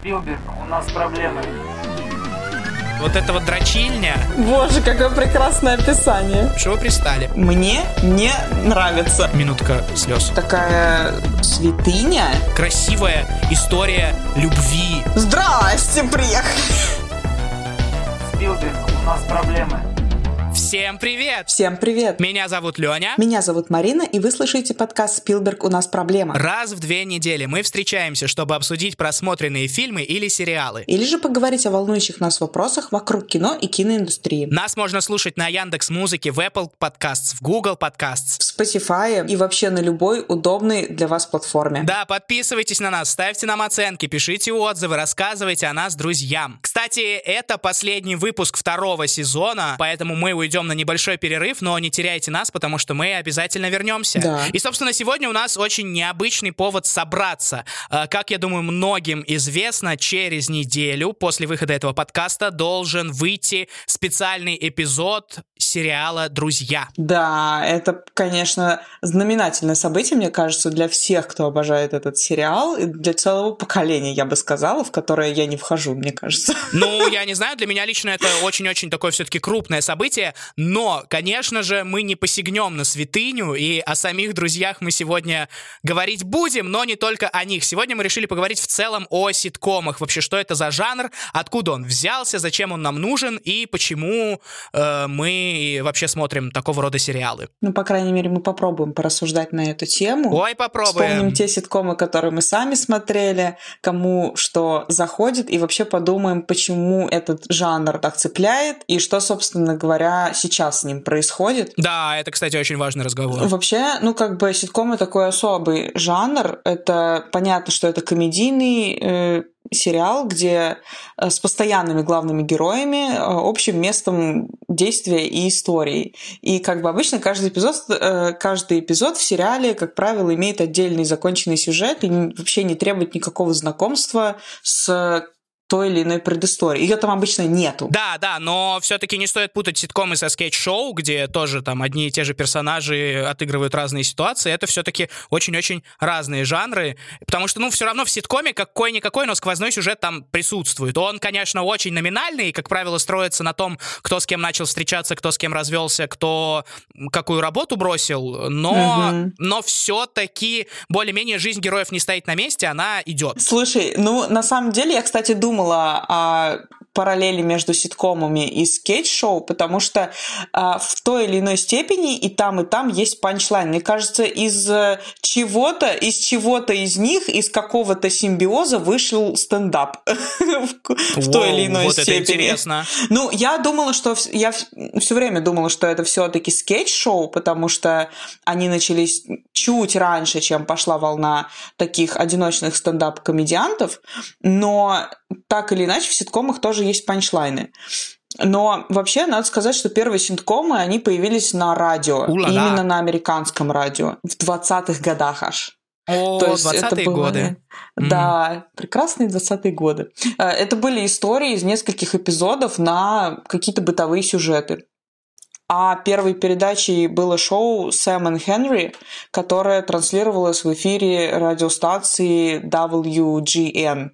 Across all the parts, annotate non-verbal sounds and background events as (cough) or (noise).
Спилберг, у нас проблемы. Вот это вот дрочильня. Боже, какое прекрасное описание. Что вы пристали? Мне не нравится. Минутка слез. Такая святыня. Красивая история любви. Здрасте, приехали. Спилберг, у нас проблемы. Всем привет! Всем привет. Меня зовут Леня. Меня зовут Марина, и вы слышите подкаст «Спилберг. У нас проблема». Раз в две недели мы встречаемся, чтобы обсудить просмотренные фильмы или сериалы. Или же поговорить о волнующих нас вопросах вокруг кино и киноиндустрии. Нас можно слушать на Яндекс Музыке, в Apple Podcasts, в Google Podcasts. В Spotify и вообще на любой удобной для вас платформе. Да, подписывайтесь на нас, ставьте нам оценки, пишите отзывы, рассказывайте о нас друзьям. Кстати, это последний выпуск второго сезона, поэтому мы уйдем на небольшой перерыв, но не теряйте нас, потому что мы обязательно вернемся. Да. И, собственно, сегодня у нас очень необычный повод собраться. Э, Как я думаю, многим известно, через неделю после выхода этого подкаста должен выйти специальный эпизод сериала «Друзья». Да, это, конечно, знаменательное событие, мне кажется, для всех, кто обожает этот сериал, и для целого поколения, я бы сказала, в которое я не вхожу, мне кажется. Ну, (laughs) я не знаю, для меня лично это очень-очень такое все-таки крупное событие, но, конечно же, мы не посягнем на святыню, и о самих друзьях мы сегодня говорить будем, но не только о них. Сегодня мы решили поговорить в целом о ситкомах. Вообще, что это за жанр, откуда он взялся, зачем он нам нужен, и почему э, мы вообще смотрим такого рода сериалы. Ну, по крайней мере, мы попробуем порассуждать на эту тему. Ой, попробуем. Вспомним те ситкомы, которые мы сами смотрели, кому что заходит, и вообще подумаем, почему этот жанр так цепляет, и что, собственно говоря, сейчас с ним происходит. Да, это, кстати, очень важный разговор. Вообще, ну, как бы ситкомы такой особый жанр. Это понятно, что это комедийный э, сериал, где э, с постоянными главными героями, э, общим местом действия и истории. И как бы обычно каждый эпизод, э, каждый эпизод в сериале, как правило, имеет отдельный законченный сюжет и вообще не требует никакого знакомства с той или иной предысторией. Ее там обычно нету. Да, да, но все-таки не стоит путать ситкомы со скетч-шоу, где тоже там одни и те же персонажи отыгрывают разные ситуации. Это все-таки очень-очень разные жанры, потому что, ну, все равно в ситкоме какой-никакой, но сквозной сюжет там присутствует. Он, конечно, очень номинальный, и, как правило, строится на том, кто с кем начал встречаться, кто с кем развелся, кто какую работу бросил, но, Мгм. но все-таки более-менее жизнь героев не стоит на месте, она идет. Слушай, ну на самом деле я, кстати, думала о параллели между ситкомами и скетч-шоу, потому что а, в той или иной степени и там, и там есть панчлайн. Мне кажется, из э, чего-то, из чего-то из них, из какого-то симбиоза вышел стендап (laughs) в той или иной степени. Ну, я думала, что... Я все время думала, что это все-таки скетч-шоу, потому что они начались чуть раньше, чем пошла волна таких одиночных стендап-комедиантов, но так или иначе в ситкомах тоже есть панчлайны. Но вообще надо сказать, что первые ситкомы, они появились на радио, У-ла-ла. именно на американском радио, в 20-х годах аж. О, То есть это 20-е было- годы. Да, прекрасные 20-е годы. Э, Это были истории из нескольких эпизодов на какие-то бытовые сюжеты. А первой передачей было шоу Сэм и Хенри, которое транслировалось в эфире радиостанции WGN.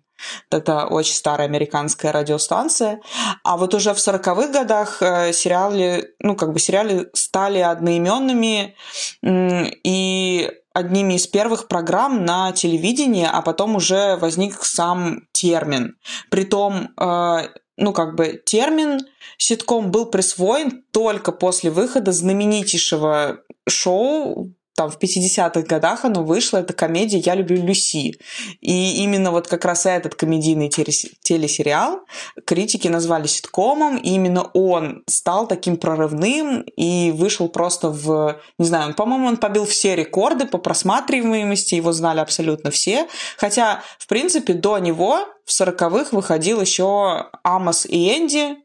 Это очень старая американская радиостанция. А вот уже в 40-х годах э, сериалы, ну, как бы сериалы стали одноименными и одними из первых программ на телевидении, а потом уже возник сам термин. Притом, э, ну, как бы термин ситком был присвоен только после выхода знаменитейшего шоу там в 50-х годах оно вышло, это комедия «Я люблю Люси». И именно вот как раз этот комедийный телес- телесериал критики назвали ситкомом, и именно он стал таким прорывным и вышел просто в... Не знаю, по-моему, он побил все рекорды по просматриваемости, его знали абсолютно все. Хотя, в принципе, до него в 40-х выходил еще Амос и Энди,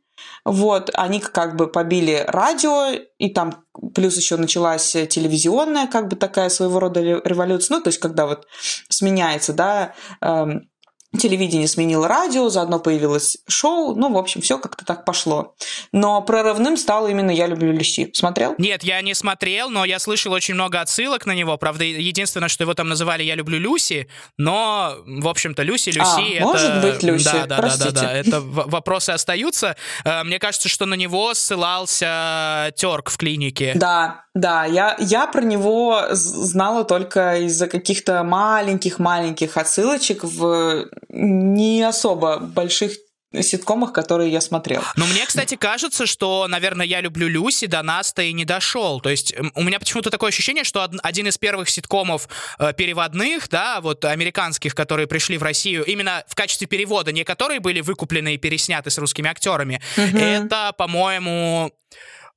вот, они как бы побили радио, и там плюс еще началась телевизионная, как бы такая своего рода ре- революция. Ну, то есть, когда вот сменяется, да, эм, телевидение сменило радио, заодно появилось шоу, ну, в общем, все как-то так пошло. Но прорывным стало именно «Я люблю Люси». Смотрел? Нет, я не смотрел, но я слышал очень много отсылок на него. Правда, единственное, что его там называли «Я люблю Люси», но, в общем-то, Люси, Люси... А, это... может быть, Люси, да, да, простите. да, да, да, это вопросы остаются. Э, Мне кажется, что на него ссылался Терк в клинике. Да, да, я, я про него знала только из-за каких-то маленьких-маленьких отсылочек в не особо больших ситкомах, которые я смотрел. Но мне, кстати, кажется, что, наверное, я люблю Люси до нас-то и не дошел. То есть у меня почему-то такое ощущение, что од- один из первых ситкомов э, переводных, да, вот американских, которые пришли в Россию, именно в качестве перевода, не которые были выкуплены и пересняты с русскими актерами, это, по-моему,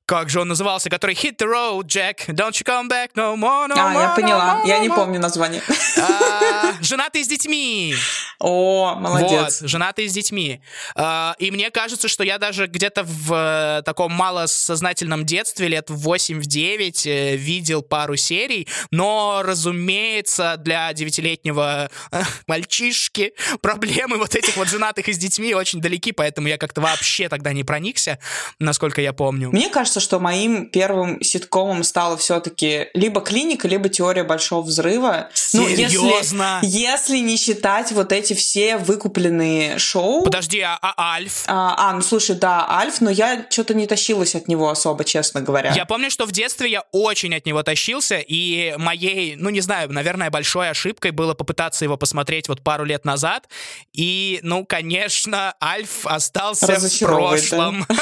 как же он назывался, который Hit the road, Jack, don't you come back no more, no А, more, я no поняла. more, Я не more». помню название. А, (laughs) Женатый с детьми. О, молодец. Вот, женатые с детьми. А, И мне кажется, что я даже где-то в э, таком малосознательном детстве, лет в 8-9, э, видел пару серий, но, разумеется, для девятилетнего э, мальчишки проблемы вот этих вот женатых и с детьми очень далеки, поэтому я как-то вообще тогда не проникся, насколько я помню. Мне кажется, что моим первым ситкомом стала все-таки либо клиника, либо теория большого взрыва. Ну, Серьезно? если, если не считать вот эти все выкупленные шоу. Подожди, а, а Альф? А, а, ну слушай, да, Альф, но я что-то не тащилась от него особо, честно говоря. Я помню, что в детстве я очень от него тащился, и моей, ну не знаю, наверное, большой ошибкой было попытаться его посмотреть вот пару лет назад. И, ну, конечно, Альф остался в прошлом. (laughs)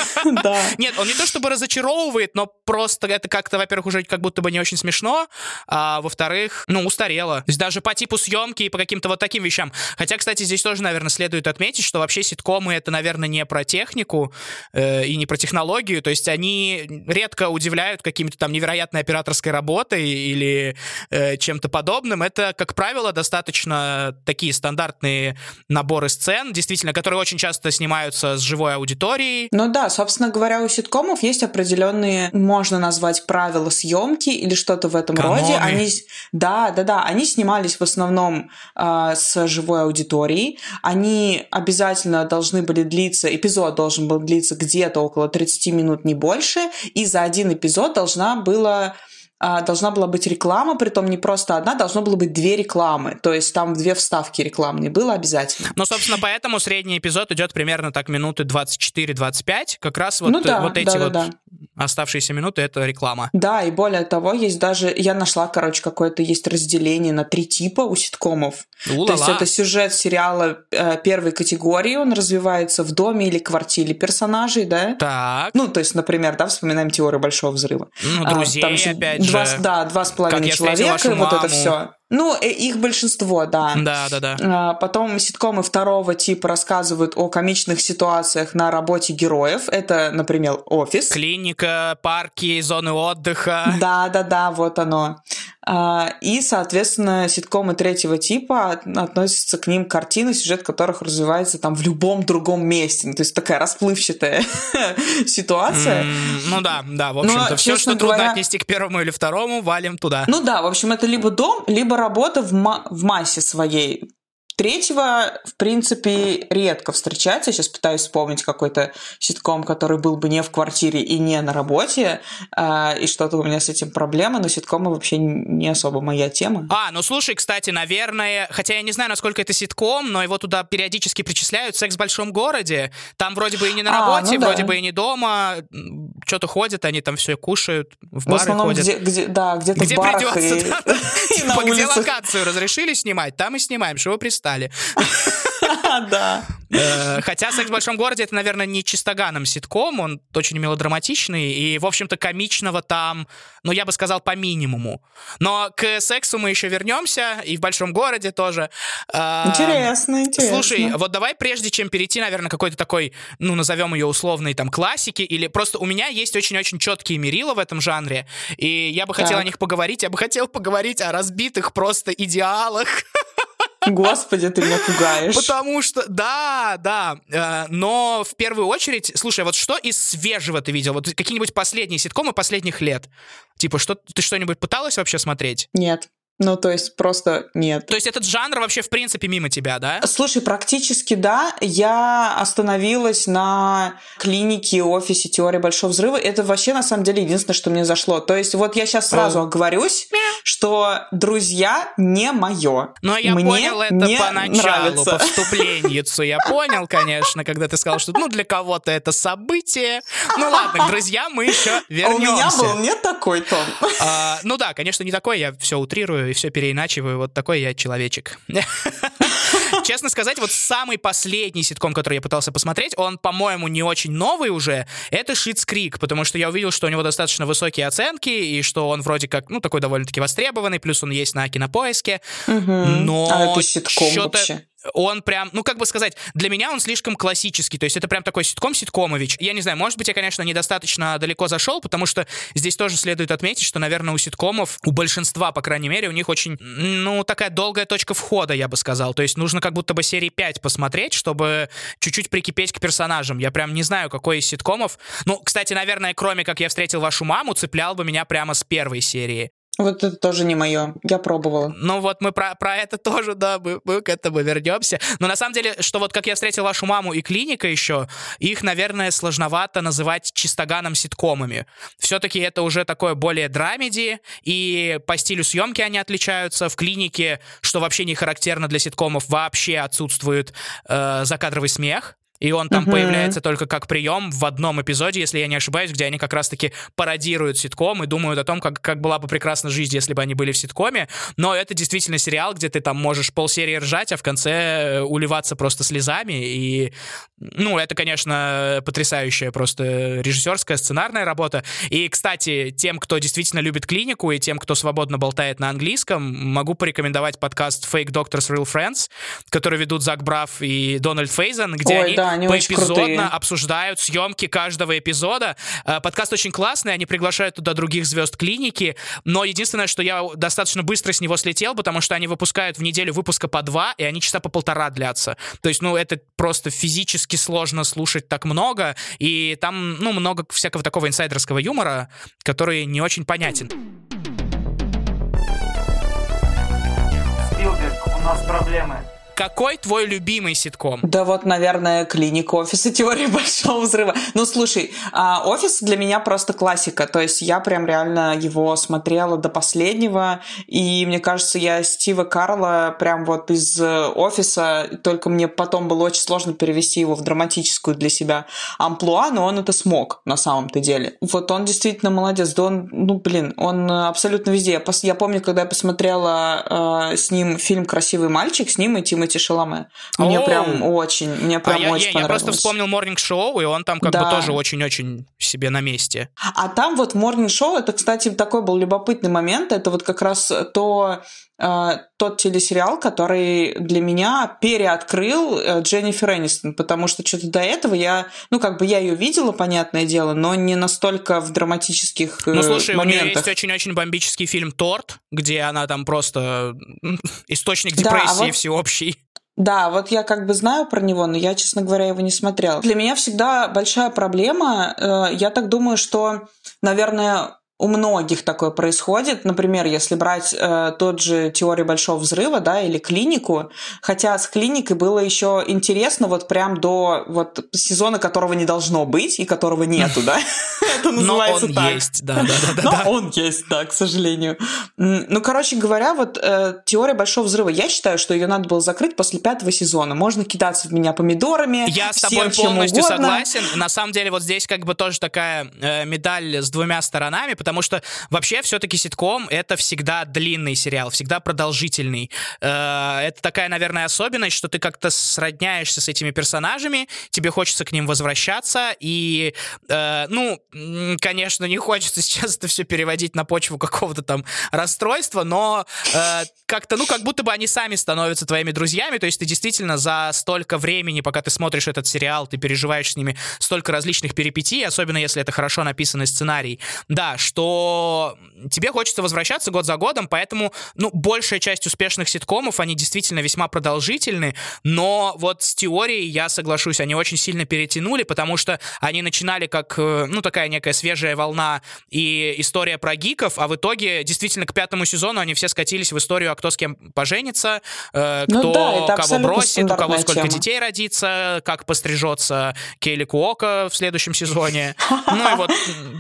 Да. Нет, он не то чтобы разочаровывает, но просто это как-то, во-первых, уже как будто бы не очень смешно, а во-вторых, ну, устарело. То есть даже по типу съемки и по каким-то вот таким вещам. Хотя, кстати, здесь тоже, наверное, следует отметить, что вообще ситкомы это, наверное, не про технику э, и не про технологию. То есть они редко удивляют какими-то там невероятной операторской работой или э, чем-то подобным. Это, как правило, достаточно такие стандартные наборы сцен, действительно, которые очень часто снимаются с живой аудиторией. Ну да, собственно говоря, у ситкомов есть определенные, можно назвать правила съемки или что-то в этом Каноны. роде. Они, да, да, да, они снимались в основном а, с живой аудиторией. Они обязательно должны были длиться, эпизод должен был длиться где-то около 30 минут, не больше, и за один эпизод должна была а, должна была быть реклама, притом не просто одна, должно было быть две рекламы. То есть там две вставки рекламные было обязательно. Ну, собственно, поэтому средний эпизод идет примерно так минуты 24-25. Как раз вот, Ну э, да, вот эти да, да, вот да. Оставшиеся минуты — это реклама. Да, и более того, есть даже, я нашла, короче, какое-то есть разделение на три типа у ситкомов. У-ла-ла. То есть это сюжет сериала э, первой категории, он развивается в доме или квартире персонажей, да? Так, Ну, то есть, например, да, вспоминаем теорию большого взрыва. ну, А, друзей, там еще опять два, же. Да, два с половиной человека, и вот это все. Ну, э, их большинство, да. Да-да-да. А, Потом ситкомы второго типа рассказывают о комичных ситуациях на работе героев. Это, например, офис. Клиника, парки, зоны отдыха. Да, да, да, вот оно. А, И, соответственно, ситкомы третьего типа от- относятся к ним картины, сюжет которых развивается там в любом другом месте. Ну, То есть такая расплывчатая (laughs) ситуация. Ну да, да, в общем-то, все, что трудно отнести к первому или второму, валим туда. Ну да, в общем, это либо дом, либо работа в массе своей. Третьего, в принципе, редко встречается. Я сейчас пытаюсь вспомнить какой-то ситком, который был бы не в квартире и не на работе, а, и что-то у меня с этим проблема, но ситкомы вообще не особо моя тема. А, ну слушай, кстати, наверное, хотя я не знаю, насколько это ситком, но его туда периодически причисляют «Секс в большом городе». Там вроде бы и не на А, работе, ну да. вроде бы и не дома. Что-то ходят, они там все кушают, в В бары основном, ходят. где, где- да, где-то Где в барах придется, и, да, (laughs) и Типа, где локацию разрешили снимать, там и снимаем, что вы пристали. (laughs) Да. Э, Хотя «Секс в большом городе» — это, наверное, не чистоганом ситком, он очень мелодраматичный, и, в общем-то, комичного там, ну, я бы сказал, по минимуму. Но к сексу мы еще вернемся, и в большом городе тоже. Интересно, интересно. Слушай, вот давай, прежде чем перейти, наверное, какой-то такой, ну, назовем ее условной там классики, или просто у меня есть очень-очень четкие мерила в этом жанре, и я бы хотел Так. о них поговорить, я бы хотел поговорить о разбитых просто идеалах, (laughs) Господи, ты меня пугаешь. потому что, да, да, э, но в первую очередь, слушай, вот что из свежего ты видел? Вот какие-нибудь последние ситкомы последних лет? Типа, что ты что-нибудь пыталась вообще смотреть? Нет. Ну, то есть просто нет. То есть этот жанр вообще в принципе мимо тебя, да? Слушай, практически да. Я остановилась на клинике, офисе теории Большого Взрыва. Это вообще, на самом деле, единственное, что мне зашло. То есть вот я сейчас сразу оговорюсь, что «Друзья» не мое. Но я Мне понял это не поначалу, нравится. по (laughs) вступленницу. Я понял, конечно, когда ты сказал, что ну для кого-то это событие. Ну ладно, к друзьям мы еще А у вернемся. меня был не такой тон. А, ну да, конечно, не такой, я все утрирую и все переиначиваю. Вот такой я человечек. (laughs) Честно сказать, вот самый последний ситком, который я пытался посмотреть, он, по-моему, не очень новый уже, это Шитс Крик, потому что я увидел, что у него достаточно высокие оценки, и что он вроде как, ну, такой довольно-таки востребованный, плюс он есть на кинопоиске. Но А это ситком вообще. Он прям, ну как бы сказать, для меня он слишком классический, то есть это прям такой ситком ситкомович. Я не знаю, может быть, я, конечно, недостаточно далеко зашел, потому что здесь тоже следует отметить, что, наверное, у ситкомов, у большинства, по крайней мере, у них очень, ну, такая долгая точка входа, я бы сказал. То есть нужно как будто бы серии 5 посмотреть, чтобы чуть-чуть прикипеть к персонажам. Я прям не знаю, какой из ситкомов. Ну, кстати, наверное, кроме как я встретил вашу маму, цеплял бы меня прямо с первой серии. Вот это тоже не мое. Я пробовала. Ну вот мы про, про это тоже, да, мы, мы к этому вернемся. Но на самом деле, что вот как я встретил вашу маму и клиника еще, их, наверное, сложновато называть чистоганом ситкомами. Все-таки это уже такое более драмеди, и по стилю съемки они отличаются. В клинике, что вообще не характерно для ситкомов, вообще отсутствует э, закадровый смех. И он там Мгм. появляется только как прием в одном эпизоде, если я не ошибаюсь, где они как раз-таки пародируют ситком и думают о том, как, как была бы прекрасна жизнь, если бы они были в ситкоме. Но это действительно сериал, где ты там можешь полсерии ржать, а в конце э, уливаться просто слезами. И, ну, это, конечно, потрясающая просто режиссерская, сценарная работа. И, кстати, тем, кто действительно любит клинику, и тем, кто свободно болтает на английском, могу порекомендовать подкаст Fake Doctors Real Friends, который ведут Зак Браф и Дональд Фейзен, где Ой, они да, они очень крутые. поэпизодно обсуждают съемки каждого эпизода. Э, Подкаст очень классный, они приглашают туда других звезд клиники, но единственное, что я достаточно быстро с него слетел, потому что они выпускают в неделю выпуска по два, и они часа по полтора длятся. То есть, ну, это просто физически сложно слушать так много, и там, ну, много всякого такого инсайдерского юмора, который не очень понятен. Спилберг, у нас проблемы. Какой твой любимый ситком? Да вот, наверное, клиника офиса теории большого взрыва. Ну, слушай, а, офис для меня просто классика. То есть я прям реально его смотрела до последнего. И мне кажется, я Стива Карла прям вот из э, офиса, только мне потом было очень сложно перевести его в драматическую для себя амплуа, но он это смог на самом-то деле. Вот он действительно молодец. Да он, ну, блин, он абсолютно везде. Я, пос- я помню, когда я посмотрела э, с ним фильм «Красивый мальчик», с ним и Тимоти Шаломе. Мне Оу. прям очень, мне А прям я, очень не, я просто понравилось. вспомнил Morning Show, и он там как бы Да. тоже очень-очень себе на месте. А там вот Morning Show, это, кстати, такой был любопытный момент. Это вот как раз то, тот телесериал, который для меня переоткрыл э, Дженнифер Энистон, потому что что-то до этого я, ну, как бы я ее видела, понятное дело, но не настолько в драматических э, Ну, слушай, у нее моментах. есть очень-очень бомбический фильм «Торт», где она там просто (laughs) источник Да, а депрессии вот- всеобщий. Да, вот я как бы знаю про него, но я, честно говоря, его не смотрела. Для меня всегда большая проблема. э, Я так думаю, что, наверное, у многих такое происходит. Например, если брать э, тот же теорию большого взрыва, да, или клинику, хотя с клиникой было еще интересно вот прям до вот сезона, которого не должно быть и которого нету, да. (laughs) Это Но называется он так. есть, да-да-да. Но он есть, да, к сожалению. Ну, короче говоря, вот э, теория большого взрыва, я считаю, что ее надо было закрыть после пятого сезона. Можно кидаться в меня помидорами. Я с тобой полностью согласен. На самом деле, вот здесь как бы тоже такая э, медаль с двумя сторонами, потому что вообще все-таки ситком — это всегда длинный сериал, всегда продолжительный. Э, это такая, наверное, особенность, что ты как-то сродняешься с этими персонажами, тебе хочется к ним возвращаться, и, э, ну, конечно, не хочется (laughs) сейчас это все переводить на почву какого-то там расстройства, но э, как-то, ну, как будто бы они сами становятся твоими друзьями, то есть ты действительно за столько времени, пока ты смотришь этот сериал, ты переживаешь с ними столько различных перипетий, особенно если это хорошо написанный сценарий. Да, что тебе хочется возвращаться год за годом, поэтому, ну, большая часть успешных ситкомов, они действительно весьма продолжительны, но вот с теорией я соглашусь, они очень сильно перетянули, потому что они начинали как, э, ну, такая некая свежая волна и история про гиков, а в итоге действительно к пятому сезону они все скатились в историю, а кто с кем поженится, э, Ну кто да, это кого бросит, у кого сколько тема. детей родится, как пострижется Кейли Куока в следующем сезоне. (laughs) Ну и вот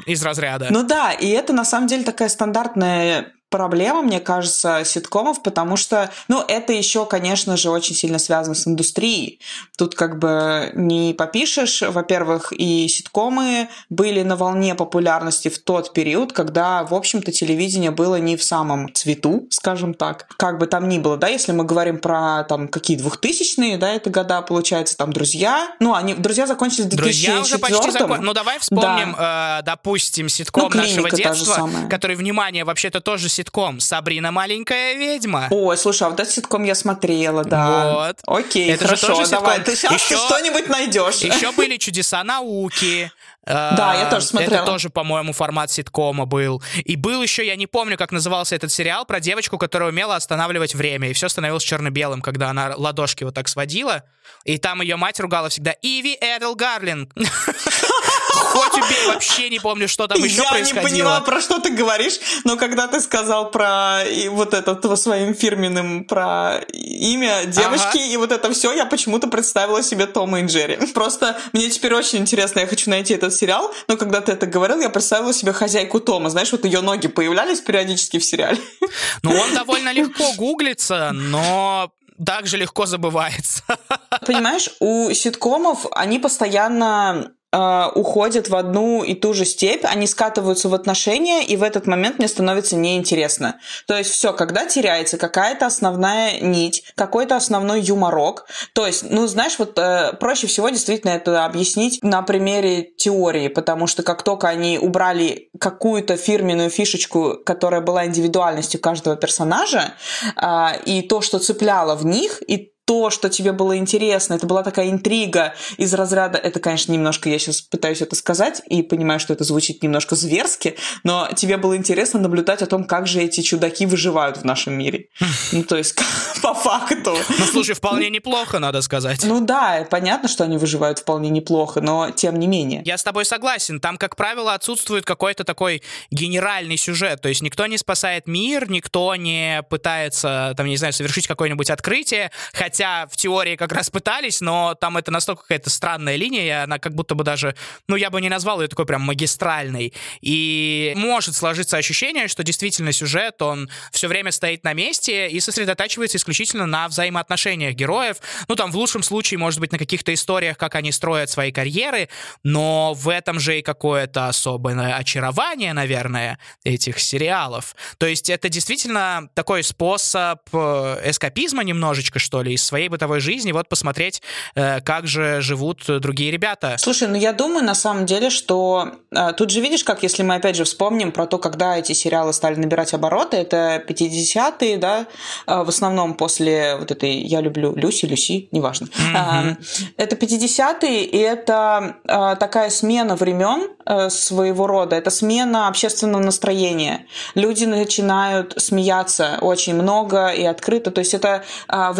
из разряда. Ну да, и это на самом деле такая стандартная проблема, мне кажется, ситкомов, потому что, ну, это еще, конечно же, очень сильно связано с индустрией. Тут как бы не попишешь. Во-первых, и ситкомы были на волне популярности в тот период, когда, в общем-то, телевидение было не в самом цвету, скажем так. Как бы там ни было, да, если мы говорим про там какие двухтысячные, да, это года, получается, там «Друзья». Ну, они «Друзья» закончились в 2004 Друзья уже почти закончили. Ну, давай вспомним, э, допустим, ситком Ну, нашего детства, который, внимание, вообще-то тоже ситком. «Сабрина маленькая ведьма». Ой, слушай, а вот этот ситком я смотрела, да. Вот. Окей, Это же хорошо, тоже давай. ситком. Ты сейчас Еще- что-нибудь найдешь. Еще были «Чудеса науки». (laughs) Да, я тоже смотрела. Это тоже, по-моему, формат ситкома был. И был еще, я не помню, как назывался этот сериал, про девочку, которая умела останавливать время, и все становилось черно-белым, когда она ладошки вот так сводила. И там ее мать ругала всегда «Иви Эдел Гарлинг». (laughs) Хоть убей, вообще не помню, что там еще я не происходило. поняла, про что ты говоришь, но когда ты сказал про и вот этот во своим фирменным про имя девочки Ага. и вот это все, я почему-то представила себе Тома и Джерри. Просто мне теперь очень интересно, я хочу найти этот сериал, но когда ты это говорил, я представила себе хозяйку Тома. Знаешь, вот ее ноги появлялись периодически в сериале. Ну, он довольно легко гуглится, но также легко забывается. Понимаешь, у ситкомов они постоянно э, уходят в одну и ту же степь, они скатываются в отношения, и в этот момент мне становится неинтересно. То есть все, когда теряется какая-то основная нить, какой-то основной юморок, то есть, ну, знаешь, вот э, проще всего действительно это объяснить на примере теории, потому что как только они убрали какую-то фирменную фишечку, которая была индивидуальностью каждого персонажа, а, и то, что цепляло в них, и то, что тебе было интересно, это была такая интрига из разряда, это, конечно, немножко, я сейчас пытаюсь это сказать и понимаю, что это звучит немножко зверски, но тебе было интересно наблюдать о том, как же эти чудаки выживают в нашем мире. Ну, то есть, (laughs) по факту. Ну, слушай, вполне неплохо, надо сказать. Ну да, понятно, что они выживают вполне неплохо, но тем не менее. Я с тобой согласен. Там, как правило, отсутствует какой-то такой генеральный сюжет. То есть никто не спасает мир, никто не пытается, там, не знаю, совершить какое-нибудь открытие. Хотя в теории как раз пытались, но там это настолько какая-то странная линия, и она как будто бы даже, ну, я бы не назвал ее такой прям магистральной. И может сложиться ощущение, что действительно сюжет, он все время стоит на месте и сосредотачивается исключительно на взаимоотношениях героев. Ну, там, в лучшем случае, может быть, на каких-то историях, как они строят свои карьеры, но в этом же и какое-то особое очарование, наверное, этих сериалов. То есть это действительно такой способ э, эскапизма немножечко, что ли, из своей бытовой жизни, вот посмотреть, э, как же живут другие ребята. Слушай, ну я думаю на самом деле, что э, тут же видишь, как если мы опять же вспомним про то, когда эти сериалы стали набирать обороты, это 50-е, да, э, в основном после вот этой «Я люблю Люси», Люси, неважно. Э, Это 50-е, и это такая смена времен своего рода, это смена общественного настроения. Люди начинают смеяться очень много и открыто, то есть это э,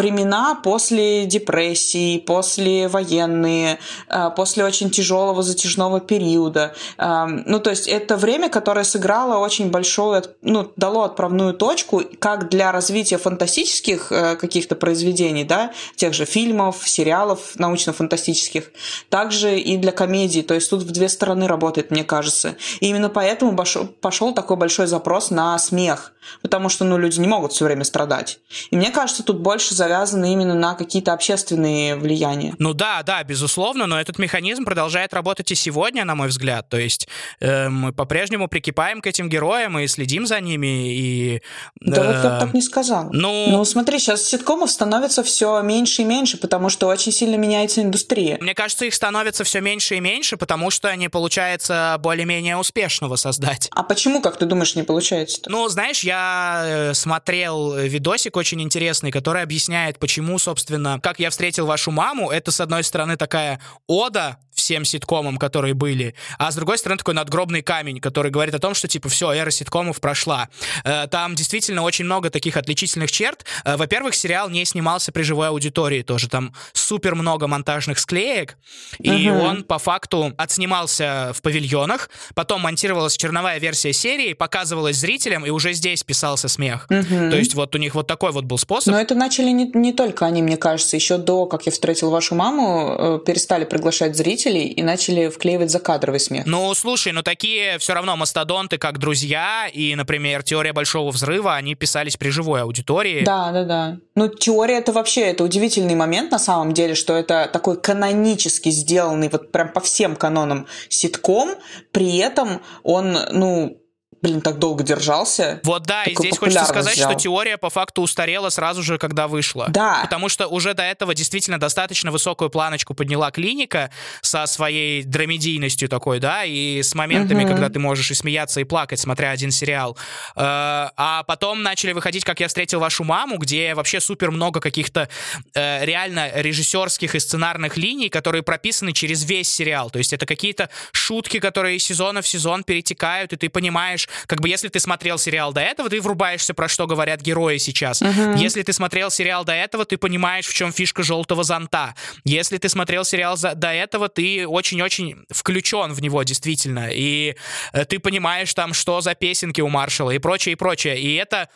после депрессии, после военные, э, после очень тяжелого затяжного периода. Э, Ну, то есть это время, которое сыграло очень большую, ну, дало отправную точку как для развития фантастических э, каких-то произведений, да, тех же фильмов, сериалов научно-фантастических, также и для комедий. То есть тут в две стороны работает, мне кажется. И именно поэтому пошел такой большой запрос на смех, потому что, ну, люди не могут все время страдать. И мне кажется, тут больше завязано именно на какие-то общественные влияния. Ну да, да, безусловно, но этот механизм продолжает работать и сегодня, на мой взгляд. То есть э, мы по-прежнему прикипаем к этим героям и следим за ними. И, Да вот я бы э, так не сказал. ну- ну, смотри, сейчас ситкомов становится все меньше и меньше, потому что очень сильно меняется индустрия. Мне кажется, их становится все меньше и меньше, потому что они, получается, получается более-менее успешного создать. А почему, как ты думаешь, не получается-то? Ну, знаешь, я э, смотрел видосик очень интересный, который объясняет, почему, собственно, как я встретил вашу маму. Это, с одной стороны, такая ода всем ситкомам, которые были, а с другой стороны такой надгробный камень, который говорит о том, что типа все, эра ситкомов прошла. Э, там действительно очень много таких отличительных черт. Э, во-первых, сериал не снимался при живой аудитории тоже, там супер много монтажных склеек, и Мгм. он по факту отснимался в павильонах, потом монтировалась черновая версия серии, показывалась зрителям, и уже здесь писался смех. Мгм. То есть вот у них вот такой вот был способ. Но это начали не, не только они, мне кажется. Еще до, как я встретил вашу маму, э, перестали приглашать зрителей и начали вклеивать закадровый смех. Ну, слушай, ну такие все равно мастодонты, как друзья и, например, теория большого взрыва, они писались при живой аудитории. Да, да, да. Ну, теория это вообще, это удивительный момент на самом деле, что это такой канонически сделанный, вот прям по всем канонам ситком, при этом он, ну, блин, так долго держался. Вот да, и здесь хочется сказать, что взял. теория по факту устарела сразу же, когда вышла. Да. Потому что уже до этого действительно достаточно высокую планочку подняла клиника со своей драмедийностью такой, да, и с моментами, Мгм. когда ты можешь и смеяться, и плакать, смотря один сериал. Э, А потом начали выходить, как я встретил вашу маму, где вообще супер много каких-то э, реально режиссерских и сценарных линий, которые прописаны через весь сериал. То есть это какие-то шутки, которые из сезона в сезон перетекают, и ты понимаешь, как бы если ты смотрел сериал до этого, ты врубаешься, про что говорят герои сейчас. Если ты смотрел сериал до этого, ты понимаешь, в чем фишка желтого зонта. Если ты смотрел сериал за- до этого, ты очень-очень включен в него, действительно. И э, ты понимаешь там, что за песенки у Маршала и прочее, и прочее. И это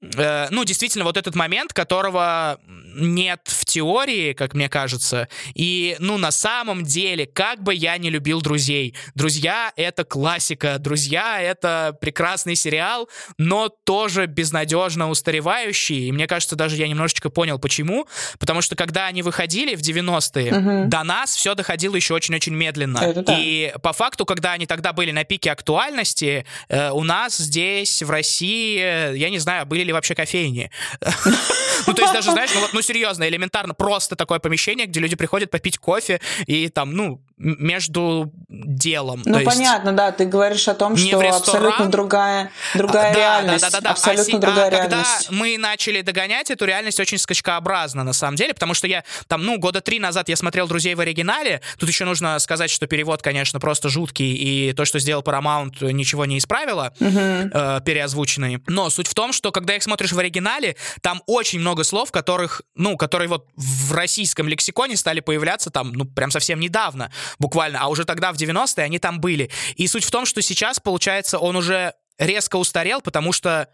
ну, действительно, вот этот момент, которого нет в теории, как мне кажется. И, ну, на самом деле, как бы я не любил «Друзей», «Друзья» — это классика, «Друзья» — это прекрасный сериал, но тоже безнадежно устаревающий. И мне кажется, даже я немножечко понял, почему. Потому что, когда они выходили в 90-е, Мгм. до нас все доходило еще очень-очень медленно. Это да. И по факту, когда они тогда были на пике актуальности, э, у нас здесь, в России, э, я не знаю, были ли вообще кофейни. (laughs) Ну, то есть даже, знаешь, ну ну, серьезно, элементарно, просто такое помещение, где люди приходят попить кофе и там, ну, между делом. Ну, То есть- понятно, да, ты говоришь о том, что ресторан. абсолютно другая, другая да, реальность. Да, да, да, да. Абсолютно а, другая а когда реальность. мы начали догонять эту реальность очень скачкообразно, на самом деле, потому что я там, ну, года три назад я смотрел «Друзей» в оригинале. Тут еще нужно сказать, что перевод, конечно, просто жуткий, и то, что сделал Paramount, ничего не исправило, э, переозвученный. Но суть в том, что когда их смотришь в оригинале, там очень много слов, которых, ну, которые вот в российском лексиконе стали появляться там, ну, прям совсем недавно, буквально, а уже тогда в 90-е они там были. И суть в том, что сейчас, получается, он уже резко устарел, потому что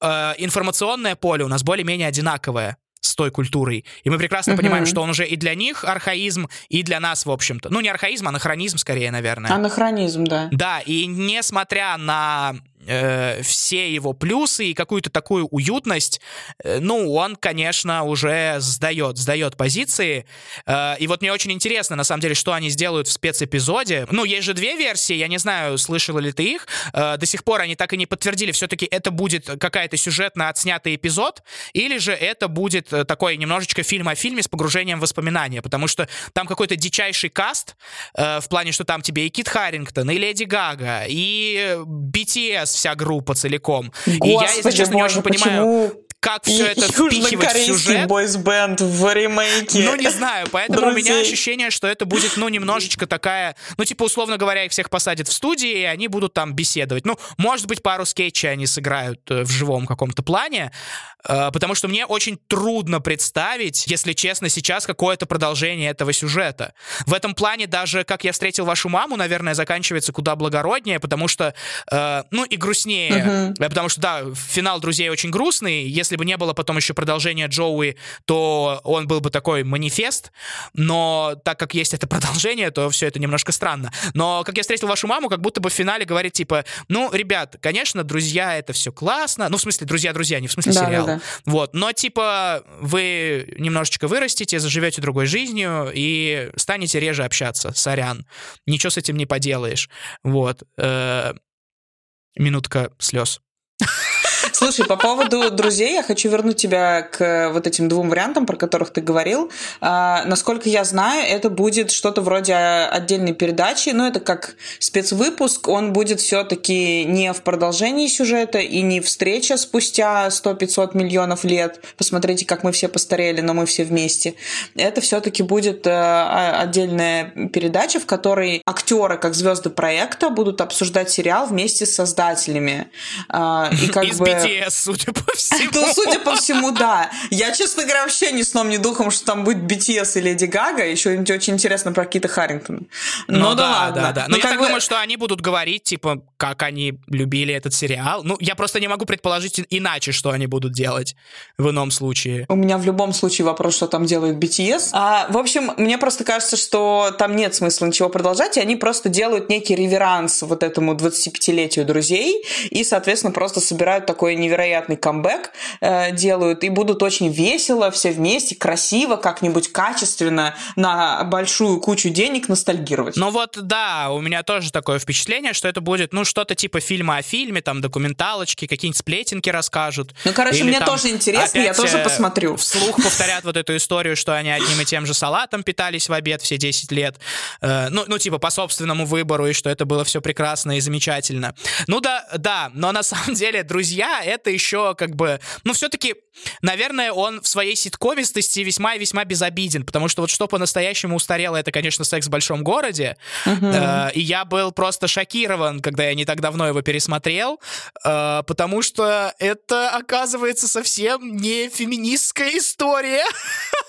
э, информационное поле у нас более-менее одинаковое с той культурой. И мы прекрасно Мгм. понимаем, что он уже и для них архаизм, и для нас, в общем-то. Ну, не архаизм, а анахронизм, скорее, наверное. Анахронизм, да. Да, и несмотря на э, все его плюсы и какую-то такую уютность, э, ну, он, конечно, уже сдает, сдает позиции. Э, и вот мне очень интересно, на самом деле, что они сделают в спецэпизоде. Ну, есть же две версии, я не знаю, слышала ли ты их. Э, до сих пор они так и не подтвердили, все-таки это будет какая-то сюжетно отснятый эпизод, или же это будет э, такой немножечко фильм о фильме с погружением в воспоминания, потому что там какой-то дичайший каст, э, в плане, что там тебе и Кит Харрингтон, и Леди Гага, и BTS вся группа целиком. и я, если Господи, честно, не боже, очень понимаю, как все это (laughs) впихивать в сюжет. бойсбенд в ремейке? Ну, не знаю, поэтому у меня Друзей. ощущение, что это будет, ну, немножечко такая... Ну, типа, условно говоря, их всех посадят в студии, и они будут там беседовать. Ну, может быть, пару скетчей они сыграют э, в живом каком-то плане, потому что мне очень трудно представить, если честно, сейчас какое-то продолжение этого сюжета. В этом плане даже «Как я встретил вашу маму», наверное, заканчивается куда благороднее, потому что, э, ну, и грустнее. Э, Потому что, да, финал «Друзей» очень грустный. Если бы не было потом еще продолжения Джоуи, то он был бы такой манифест. Но так как есть это продолжение, то все это немножко странно. Но «Как я встретил вашу маму», как будто бы в финале говорит, типа, ну, ребят, конечно, «Друзья» — это все классно. Ну, в смысле, «Друзья-друзья», не в смысле Да, сериал. да, да. Вот. Но, типа, вы немножечко вырастете, заживете другой жизнью и станете реже общаться. Сорян. Ничего с этим не поделаешь. Вот. Э, Минутка слез. Слушай, по поводу друзей, я хочу вернуть тебя к вот этим двум вариантам, про которых ты говорил. А, насколько я знаю, это будет что-то вроде отдельной передачи, но это как спецвыпуск, он будет все-таки не в продолжении сюжета и не встреча спустя 100-500 миллионов лет. Посмотрите, как мы все постарели, но мы все вместе. Это все-таки будет а, отдельная передача, в которой актеры, как звезды проекта, будут обсуждать сериал вместе с создателями. А, и как Из бы... BTS, судя по всему. Ну, судя по всему, да. Я, честно говоря, вообще ни сном, ни духом, что там будет BTS и Леди Гага. Еще очень интересно про Кита Харрингтона. Ну, Ну, да, ладно. да, да. Но Ну, я как так бы- думаю, что они будут говорить, типа, как они любили этот сериал. Ну, я просто не могу предположить иначе, что они будут делать в ином случае. У меня в любом случае вопрос, что там делает BTS. А, в общем, мне просто кажется, что там нет смысла ничего продолжать, и они просто делают некий реверанс вот этому 25-летию друзей, и, соответственно, просто собирают такой невероятный камбэк, э, делают, и будут очень весело, все вместе, красиво, как-нибудь качественно, на большую кучу денег ностальгировать. Ну вот, да, у меня тоже такое впечатление, что это будет, ну, что-то типа фильма о фильме, там, документалочки, какие-нибудь сплетенки расскажут. Ну, короче, Или мне там тоже интересно, я тоже э, посмотрю. Вслух повторят вот эту историю, что они одним и тем же салатом питались в обед все 10 лет. Э, ну, ну, типа, по собственному выбору, и что это было все прекрасно и замечательно. Ну да, да, но на самом деле, друзья, это еще как бы, ну, все-таки, наверное, он в своей ситкомистости весьма и весьма безобиден, потому что вот что по-настоящему устарело, это, конечно, секс в большом городе. Э, и я был просто шокирован, когда я не так давно его пересмотрел, э, потому что это, оказывается, совсем не феминистская история. (laughs)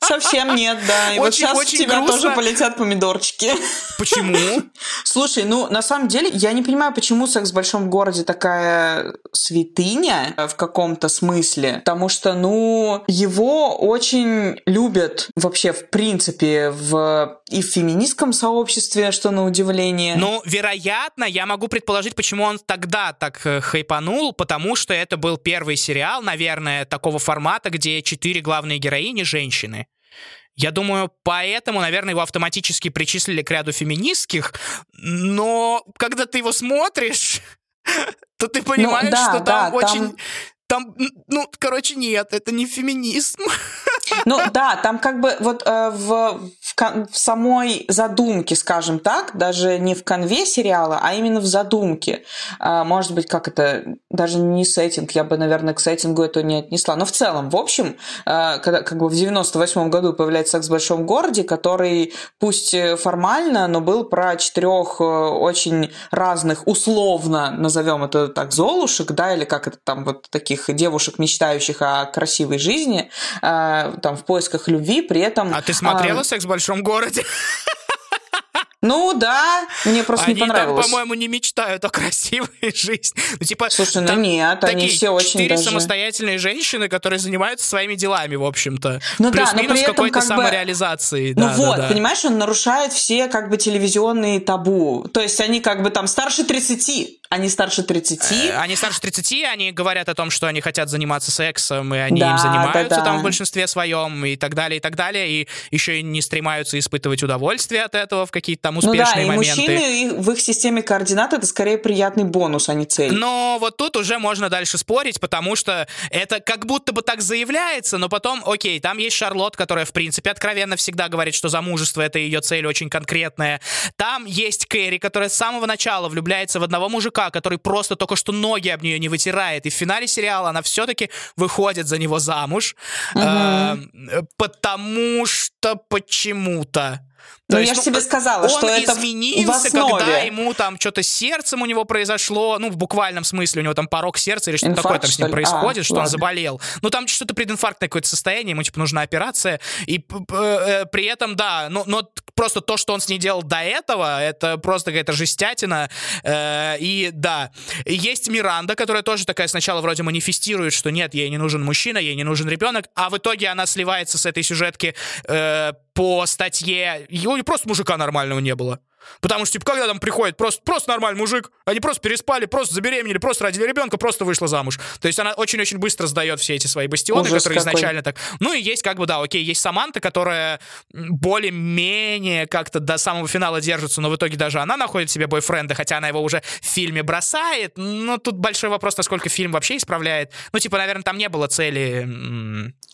Совсем нет, да. И вот Очень- сейчас у очень тебя грустно. тоже полетят помидорчики. Почему? Слушай, ну на самом деле я не понимаю, почему секс в большом городе такая святыня в каком-то смысле, потому что, ну, его очень любят вообще в принципе в и в феминистском сообществе, что на удивление. Ну, вероятно, я могу предположить, почему он тогда так э, хайпанул, потому что это был первый сериал, наверное, такого формата, где четыре главные героини — женщины. Я думаю, поэтому, наверное, его автоматически причислили к ряду феминистских, но когда ты его смотришь, (laughs) то ты понимаешь, да, что там да, очень... Там, ну, короче, нет, это не феминизм. (laughs) Ну да, там как бы вот э, в, в, в самой задумке, скажем так, даже не в конве сериала, а именно в задумке. А, может быть, как это, даже не сеттинг, я бы, наверное, к сеттингу это не отнесла. Но в целом, в общем, э, когда как бы в 98 году появляется «Секс в большом городе», который пусть э, формально, но был про четырех э, очень разных, условно назовем это так, золушек, да, или как это там, вот таких девушек, мечтающих о красивой жизни, э, там, в поисках любви, при этом... А ты смотрела а, «Секс в большом городе»? ну да, мне просто Они не понравилось. по-моему, не мечтают о красивой (laughs) жизни. Ну, типа, Слушай, ну нет, они все очень четыре даже... самостоятельные женщины, которые занимаются своими делами, в общем-то. Ну да, но при этом какой-то как бы- самореализации. Ну да, вот, да, да. понимаешь, он нарушает все как бы телевизионные табу. То есть они как бы там старше 30, они старше 30. Э, Они старше 30, они говорят о том, что они хотят заниматься сексом, и они Да, им занимаются да, да. там в большинстве своем, и так далее, и так далее, и еще и не стремаются испытывать удовольствие от этого в какие-то там ну да, успешные и моменты. мужчины в их системе координат это скорее приятный бонус, а не цель. Но вот тут уже можно дальше спорить, потому что это как будто бы так заявляется, но потом, окей, там есть Шарлот, которая, в принципе, откровенно всегда говорит, что замужество — это ее цель очень конкретная. Там есть Кэрри, которая с самого начала влюбляется в одного мужика, который просто только что ноги об нее не вытирает, и в финале сериала она все-таки выходит за него замуж, э, потому что почему-то. Ну, То я есть, ж тебе сказала, он что это изменился, в основе. когда ему там что-то с сердцем у него произошло, ну, в буквальном смысле, у него там порог сердца или что-то Инфаркт, такое там с что ним ли? происходит, А, что он ладно. заболел. Ну, там что-то прединфарктное какое-то состояние, ему, типа, нужна операция. И э, при этом, да, ну, но просто то, что он с ней делал до этого, это просто какая-то жестятина. Э, и, да, есть Миранда, которая тоже такая сначала вроде манифестирует, что нет, ей не нужен мужчина, ей не нужен ребенок, а в итоге она сливается с этой сюжетки э, по статье, его просто мужика нормального не было. Потому что, типа, когда там приходит просто, просто нормальный мужик, они просто переспали, просто забеременели, просто родили ребенка, просто вышла замуж. То есть она очень-очень быстро сдает все эти свои бастионы, Ужас которые какой. изначально так... Ну и есть как бы, да, окей, есть Саманта, которая более-менее как-то до самого финала держится, но в итоге даже она находит себе бойфренда, хотя она его уже в фильме бросает. Но тут большой вопрос, насколько фильм вообще исправляет. Ну, типа, наверное, там не было цели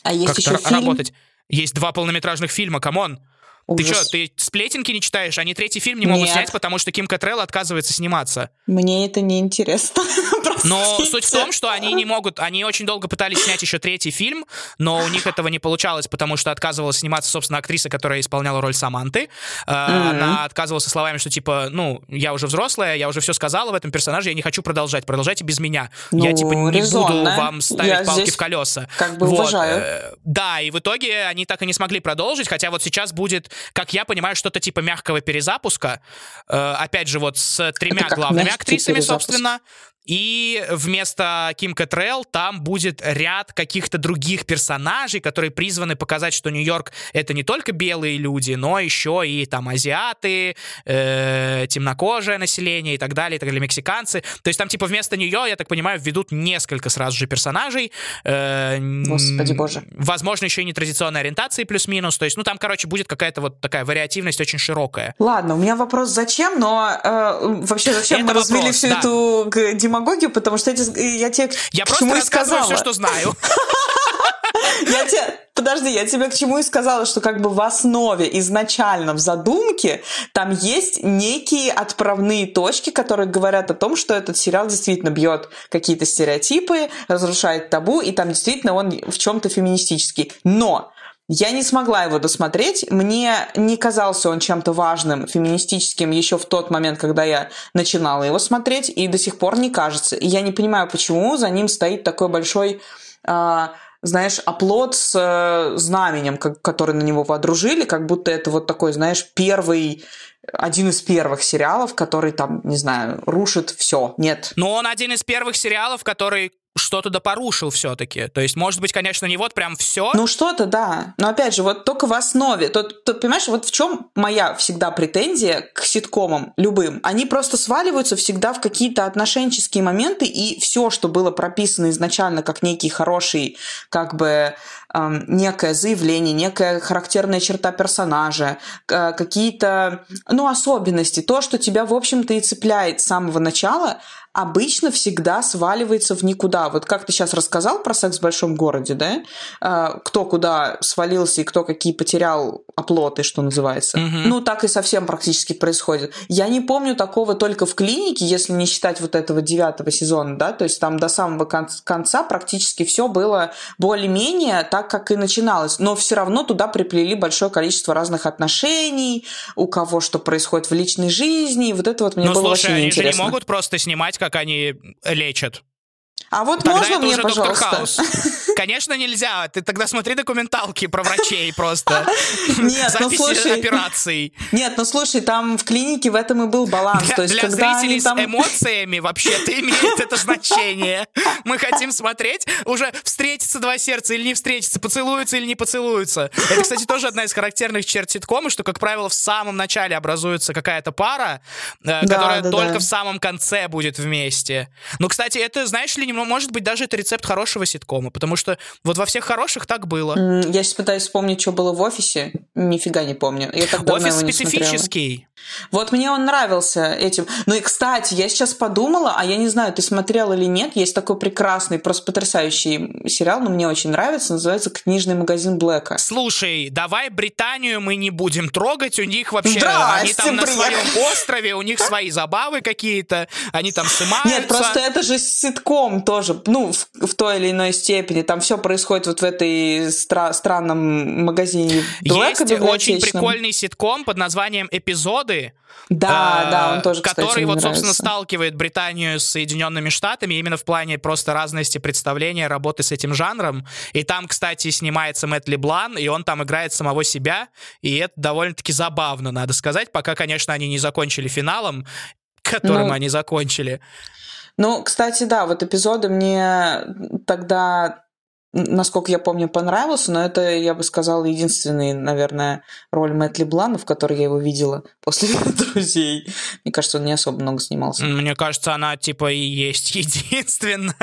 А есть еще ра- фильм. работать. Есть два полнометражных фильма, come on. Ты Ужас. что, ты сплетенки не читаешь? Они третий фильм не могут Нет. снять, потому что Ким Катрелл отказывается сниматься. Мне это не интересно. (laughs) Но суть в том, что они не могут, они очень долго пытались снять еще третий фильм, но у них этого не получалось, потому что отказывалась сниматься, собственно, актриса, которая исполняла роль Саманты. Э, Она отказывалась со словами, что типа, ну, я уже взрослая, я уже все сказала в этом персонаже, я не хочу продолжать, продолжайте без меня. я Ну, типа не буду вам ставить Я палки в колеса. как бы Вот, уважаю. э, Да, и в итоге они так и не смогли продолжить, хотя вот сейчас будет, как я понимаю, что-то типа мягкого перезапуска. Э, Опять же, вот с тремя главными мягкий актрисами, собственно. И вместо Ким Кэтрелл там будет ряд каких-то других персонажей, которые призваны показать, что Нью-Йорк — это не только белые люди, но еще и там азиаты, э, темнокожее население и так далее, и так далее, мексиканцы. То есть там типа вместо нее, я так понимаю, введут несколько сразу же персонажей. Э, Господи боже. Возможно, еще и нетрадиционной ориентации плюс-минус. То есть, ну там, короче, будет какая-то вот такая вариативность очень широкая. Ладно, у меня вопрос зачем, но э, вообще зачем Это мы развили вопрос, всю да. эту г- демагогию, потому что эти, я тебе Я к просто чему и рассказываю сказала. все, что знаю. (laughs) Я тебе, подожди, я тебе к чему и сказала, что как бы в основе изначально в задумке там есть некие отправные точки, которые говорят о том, что этот сериал действительно бьет какие-то стереотипы, разрушает табу, и там действительно он в чем-то феминистический. Но я не смогла его досмотреть. Мне не казался он чем-то важным, феминистическим еще в тот момент, когда я начинала его смотреть, и до сих пор не кажется. И я не понимаю, почему за ним стоит такой большой а, знаешь, оплот с э, знаменем, как- который на него водружили, как будто это вот такой, знаешь, первый, один из первых сериалов, который там, не знаю, рушит все. Нет. Но он один из первых сериалов, который что-то да порушил все-таки. То есть, может быть, конечно, не вот прям все. Ну что-то, да. Но опять же, вот только в основе. Тут, тут, понимаешь, вот в чем моя всегда претензия к ситкомам любым. Они просто сваливаются всегда в какие-то отношенческие моменты, и все, что было прописано изначально как некий хороший, как бы эм, некое заявление, некая характерная черта персонажа, к- какие-то, ну, особенности, то, что тебя, в общем-то, и цепляет с самого начала, обычно всегда сваливается в никуда. Вот как ты сейчас рассказал про секс в большом городе, да? А, Кто куда свалился и кто какие потерял оплоты, что называется. Мгм. Ну, так и совсем практически происходит. Я не помню такого только в клинике, если не считать вот этого девятого сезона, да, то есть там до самого кон- конца практически все было более-менее так, как и начиналось. Но все равно туда приплели большое количество разных отношений, у кого что происходит в личной жизни. И вот это вот мне ну, было слушай, очень они же не интересно. могут просто снимать, как они лечат. А вот Тогда можно это мне, уже доктор пожалуйста? Хаус. (laughs) Конечно, нельзя. Ты тогда смотри документалки про врачей просто. (laughs) Нет, ну слушай. операций. Нет, ну слушай, там в клинике в этом и был баланс. Для, То есть, для когда зрителей там... с эмоциями вообще-то имеет это значение. Мы хотим смотреть, уже встретятся два сердца или не встретятся, поцелуются или не поцелуются. Это, кстати, тоже одна из характерных черт ситкома, что, как правило, в самом начале образуется какая-то пара, э, Да, которая да, только да. в самом конце будет вместе. Ну, кстати, это, знаешь ли, немного- может быть, даже это рецепт хорошего ситкома, потому что вот во всех хороших так было. Я сейчас пытаюсь вспомнить, что было в офисе. Нифига не помню. Я так Офис специфический. Вот мне он нравился этим. Ну и, кстати, я сейчас подумала, а я не знаю, ты смотрел или нет, есть такой прекрасный, просто потрясающий сериал, но мне очень нравится, называется «Книжный магазин Блэка». Слушай, давай Британию мы не будем трогать, у них вообще, они там на приехали. своем острове, у них свои забавы какие-то, они там сымаются. Нет, просто это же ситком тоже, ну, в, в той или иной степени. Там все происходит вот в этой стра- странном магазине Есть очень прикольный ситком под названием «Эпизоды», Да, э, да, он тоже, кстати, который мне вот, собственно, нравится. сталкивает Британию с Соединенными Штатами именно в плане просто разности представления работы с этим жанром. И там, кстати, снимается Мэтт Леблан, и он там играет самого себя, и это довольно-таки забавно, надо сказать, пока, конечно, они не закончили финалом, которым Ну, они закончили. Ну, кстати, да, вот эпизоды мне тогда насколько я помню, понравился, но это, я бы сказала, единственный, наверное, роль Мэтт Леблана, в которой я его видела (laughs) после (laughs) «Друзей». Мне кажется, он не особо много снимался. Мне кажется, она, типа, и есть (laughs) единственная.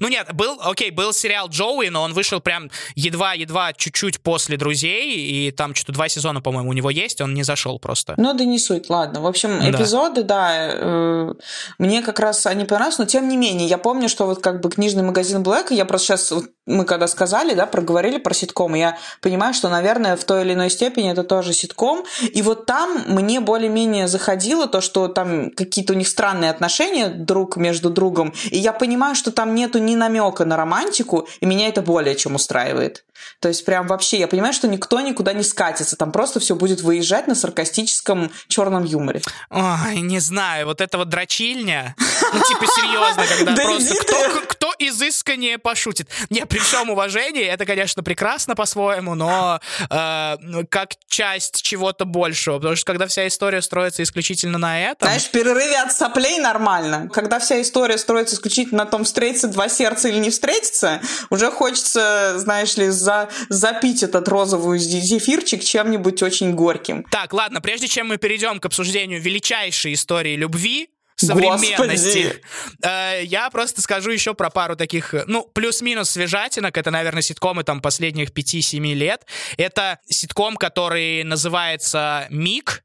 ну нет, был, окей, был сериал Джоуи, но он вышел прям едва-едва чуть-чуть после «Друзей», и там что-то два сезона, по-моему, у него есть, он не зашел просто. Ну да не суть, ладно. В общем, эпизоды, да, да э, мне как раз они понравились, но тем не менее, я помню, что вот как бы книжный магазин Блэк, я просто сейчас, мы когда сказали, да, проговорили про ситком, я понимаю, что, наверное, в той или иной степени это тоже ситком, и вот там мне более-менее заходило то, что там какие-то у них странные отношения друг между другом, и я понимаю, что там нету ни намека на романтику, и меня это более чем устраивает. То есть прям вообще я понимаю, что никто никуда не скатится, там просто все будет выезжать на саркастическом черном юморе. Ой, не знаю, вот это вот дрочильня, ну типа серьезно, когда (laughs) просто кто, изысканнее пошутит. Не, (laughs) при всем уважении, это, конечно, прекрасно по-своему, но э, как часть чего-то большего, потому что когда вся история строится исключительно на этом... Знаешь, в перерыве от соплей нормально. Когда вся история строится исключительно на том, встретиться два сердца или не встретиться, уже хочется, знаешь ли, за, запить этот розовый зефирчик чем-нибудь очень горьким. Так, ладно, прежде чем мы перейдем к обсуждению величайшей истории любви, современности. Э, я просто скажу еще про пару таких, ну, плюс-минус свежатинок. Это, наверное, ситкомы там последних 5-7 лет. Это ситком, который называется «Миг»,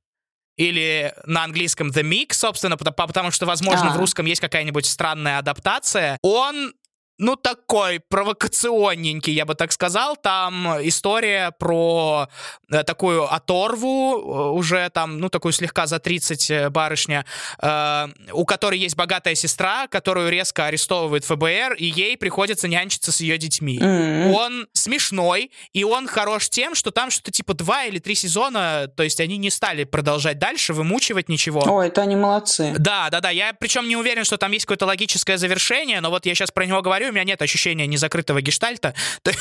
или на английском The Mix, собственно, потому, потому что, возможно, а. в русском есть какая-нибудь странная адаптация. Он ну, такой провокационненький, я бы так сказал. Там история про э, такую оторву, э, уже там, ну, такую слегка за 30 э, барышня, э, у которой есть богатая сестра, которую резко арестовывает ФБР, и ей приходится нянчиться с ее детьми. Mm-hmm. Он смешной, и он хорош тем, что там что-то типа два или три сезона, то есть они не стали продолжать дальше, вымучивать ничего. О, это они молодцы. Да, да, да. Я причем не уверен, что там есть какое-то логическое завершение, но вот я сейчас про него говорю, у меня нет ощущения незакрытого гештальта. (laughs) То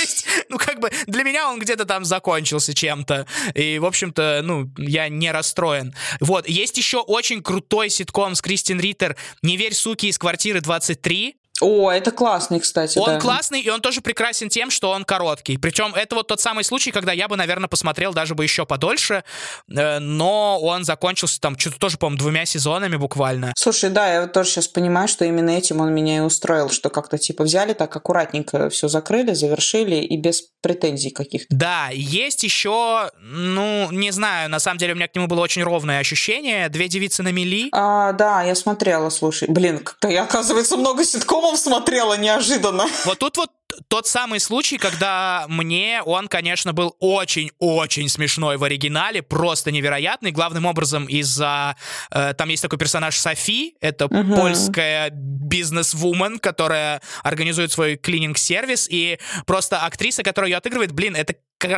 есть, ну, как бы для меня он где-то там закончился чем-то. И, в общем-то, ну, я не расстроен. Вот, есть еще очень крутой ситком с Кристин Риттер «Не верь, суки, из квартиры 23». О, это классный, кстати. Он да. классный, и он тоже прекрасен тем, что он короткий. Причем это вот тот самый случай, когда я бы, наверное, посмотрел даже бы еще подольше, э, но он закончился там что-то тоже, по-моему, двумя сезонами буквально. Слушай, да, я тоже сейчас понимаю, что именно этим он меня и устроил, что как-то типа взяли так аккуратненько все закрыли, завершили и без претензий каких-то. Да, есть еще, ну, не знаю, на самом деле у меня к нему было очень ровное ощущение. Две девицы на мели. А, да, я смотрела, слушай. Блин, как-то я, оказывается, много ситкомов фильмов смотрела неожиданно. Вот тут вот тот самый случай, когда мне он, конечно, был очень-очень смешной в оригинале, просто невероятный. Главным образом из-за... Э, там есть такой персонаж Софи, это угу. польская бизнес-вумен, которая организует свой клининг-сервис, и просто актриса, которая ее отыгрывает, блин, это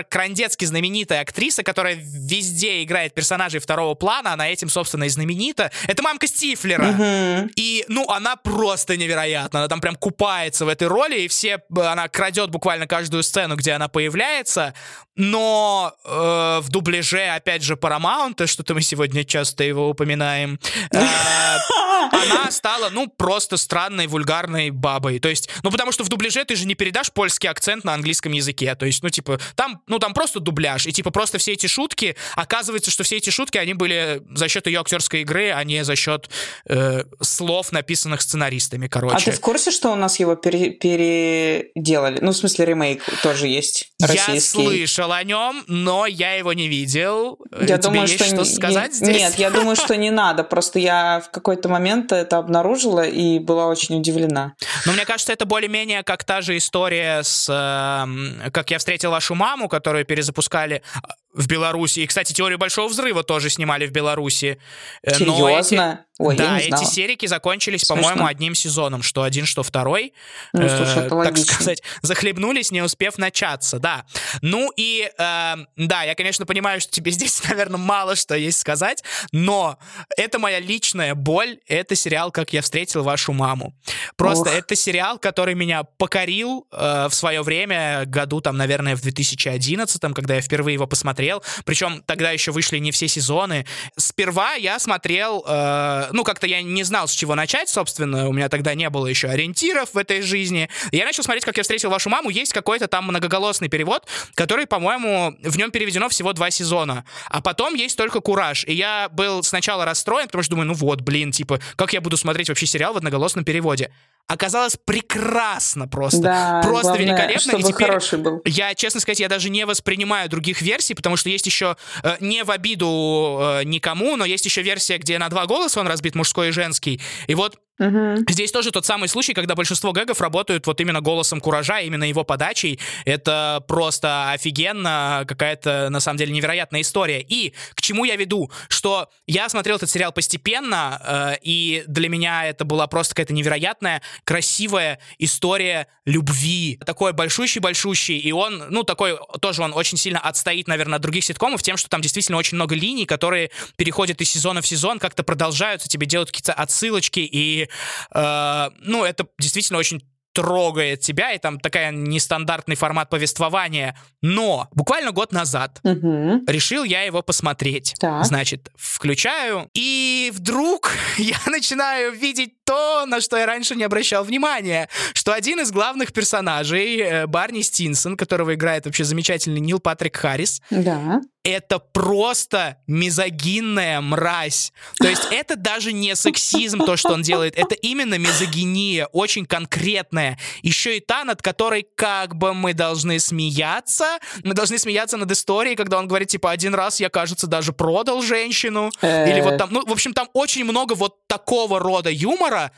крандецки знаменитая актриса, которая везде играет персонажей второго плана, она этим, собственно, и знаменита. Это мамка Стифлера. Угу. И, ну, она просто невероятна. Она там прям купается в этой роли, и все... Она крадет буквально каждую сцену, где она появляется, но э, в дубляже, опять же, Paramount, что-то мы сегодня часто его упоминаем, э, (laughs) она стала, ну, просто странной, вульгарной бабой. То есть, ну, потому что в дубляже ты же не передашь польский акцент на английском языке. То есть, ну, типа, там, ну, там просто дубляж. И, типа, просто все эти шутки, оказывается, что все эти шутки, они были за счет ее актерской игры, а не за счет э, слов, написанных сценаристами, короче. А ты в курсе, что у нас его пере переделали? Ну, в смысле, ремейк тоже есть российский. Я слышал о нем, но я его не видел. Я Тебе думаю, есть что, что сказать не, здесь? Нет, я думаю, что не надо. Просто я в какой-то момент это обнаружила и была очень удивлена. Но мне кажется, это более-менее как та же история с э, «Как я встретил вашу маму», которую перезапускали в Беларуси. И, кстати, теорию большого взрыва тоже снимали в Беларуси. Э, Серьезно? Эти, Ой, да, эти серики закончились, по-моему, одним сезоном, что один, что второй. Ну, слушай, это э, так сказать, (laughs) захлебнулись, не успев начаться, да. Ну и, э, да, я, конечно, понимаю, что тебе (laughs) здесь, наверное, мало что есть сказать, но это моя личная боль, это сериал «Как я встретил вашу маму». Просто Ох. это сериал, который меня покорил э, в свое время, году, там, наверное, в 2011, когда я впервые его посмотрел, смотрел. Причем тогда еще вышли не все сезоны. Сперва я смотрел э, э, ну, как-то я не знал, с чего начать, собственно, у меня тогда не было еще ориентиров в этой жизни. Я начал смотреть, как я встретил вашу маму, есть какой-то там многоголосный перевод, который, по-моему, в нем переведено всего два сезона, а потом есть только «Кураж», и я был сначала расстроен, потому что думаю, ну вот, блин, типа, как я буду смотреть вообще сериал в одноголосном переводе? Оказалось прекрасно просто. Да, просто главное, великолепно. Чтобы и теперь хороший был. я, честно сказать, я даже не воспринимаю других версий, потому что есть еще э, не в обиду э, никому, но есть еще версия, где на два голоса он разбит, мужской и женский. И вот Мгм. Здесь тоже тот самый случай, когда большинство гэгов работают вот именно голосом Куража, именно его подачей. Это просто офигенно, какая-то, на самом деле, невероятная история. И к чему я веду? Что я смотрел этот сериал постепенно, э, и для меня это была просто какая-то невероятная, красивая история любви. Такой большущий-большущий, и он, ну, такой, тоже он очень сильно отстоит, наверное, от других ситкомов тем, что там действительно очень много линий, которые переходят из сезона в сезон, как-то продолжаются, тебе делают какие-то отсылочки, и, э, ну, это действительно очень трогает тебя, и там такая нестандартный формат повествования. Но буквально год назад Мгм. решил я его посмотреть. Так. Значит, включаю, и вдруг (laughs) я начинаю видеть то, на что я раньше не обращал внимания, что один из главных персонажей, э, Барни Стинсон, которого играет вообще замечательный Нил Патрик Харрис, Да. это просто мизогинная мразь. То есть (laughs) это даже не сексизм, то, что он делает, это именно мизогиния, очень конкретная. Еще и та, над которой как бы мы должны смеяться. Мы должны смеяться над историей, когда он говорит, типа, один раз я, кажется, даже продал женщину. Или вот там, ну, в общем, там очень много вот такого рода юмора. Мора,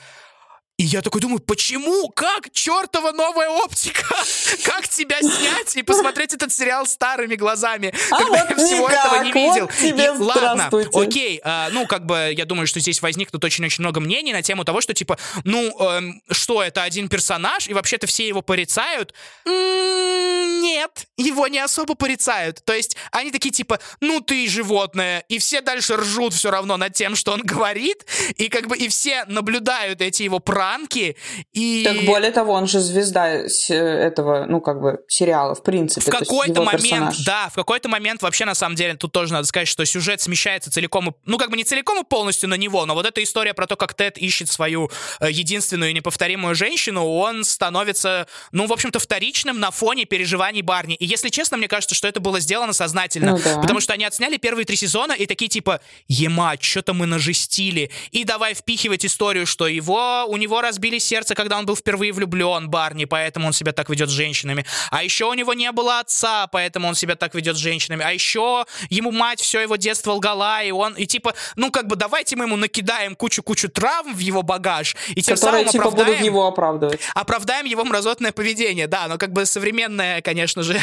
И я такой думаю, почему? Как? Чертова новая оптика! (laughs) Как тебя снять и посмотреть этот сериал старыми глазами, А когда вот я всего никак. этого не Вот видел? тебе И ладно, окей, а, ну, как бы, я думаю, что здесь возникнут очень-очень много мнений на тему того, что, типа, ну, эм, что, это один персонаж, и вообще-то все его порицают? М, Нет, его не особо порицают. То есть они такие, типа, ну, ты животное, и все дальше ржут все равно над тем, что он говорит, и как бы и все наблюдают эти его пранки, и... Так более того, он же звезда с- этого, ну, как бы, сериала, в принципе. В какой-то момент, персонаж. да, в какой-то момент вообще на самом деле тут тоже надо сказать, что сюжет смещается целиком, ну как бы не целиком и полностью на него, но вот эта история про то, как Тед ищет свою э, единственную и неповторимую женщину, он становится, ну в общем-то вторичным на фоне переживаний Барни. И если честно, мне кажется, что это было сделано сознательно, Ну да. потому что они отсняли первые три сезона и такие типа, ема, что-то мы нажестили, и давай впихивать историю, что его, у него разбили сердце, когда он был впервые влюблен, Барни, поэтому он себя так ведет с женщинами. А еще у него не было отца, поэтому он себя так ведет с женщинами. А еще ему мать все его детство лгала, и он, и типа, ну как бы давайте мы ему накидаем кучу-кучу травм в его багаж, и тем Которые, самым типа, оправдаем будут его оправдывать. оправдаем его мразотное поведение, да, но как бы современная, конечно же,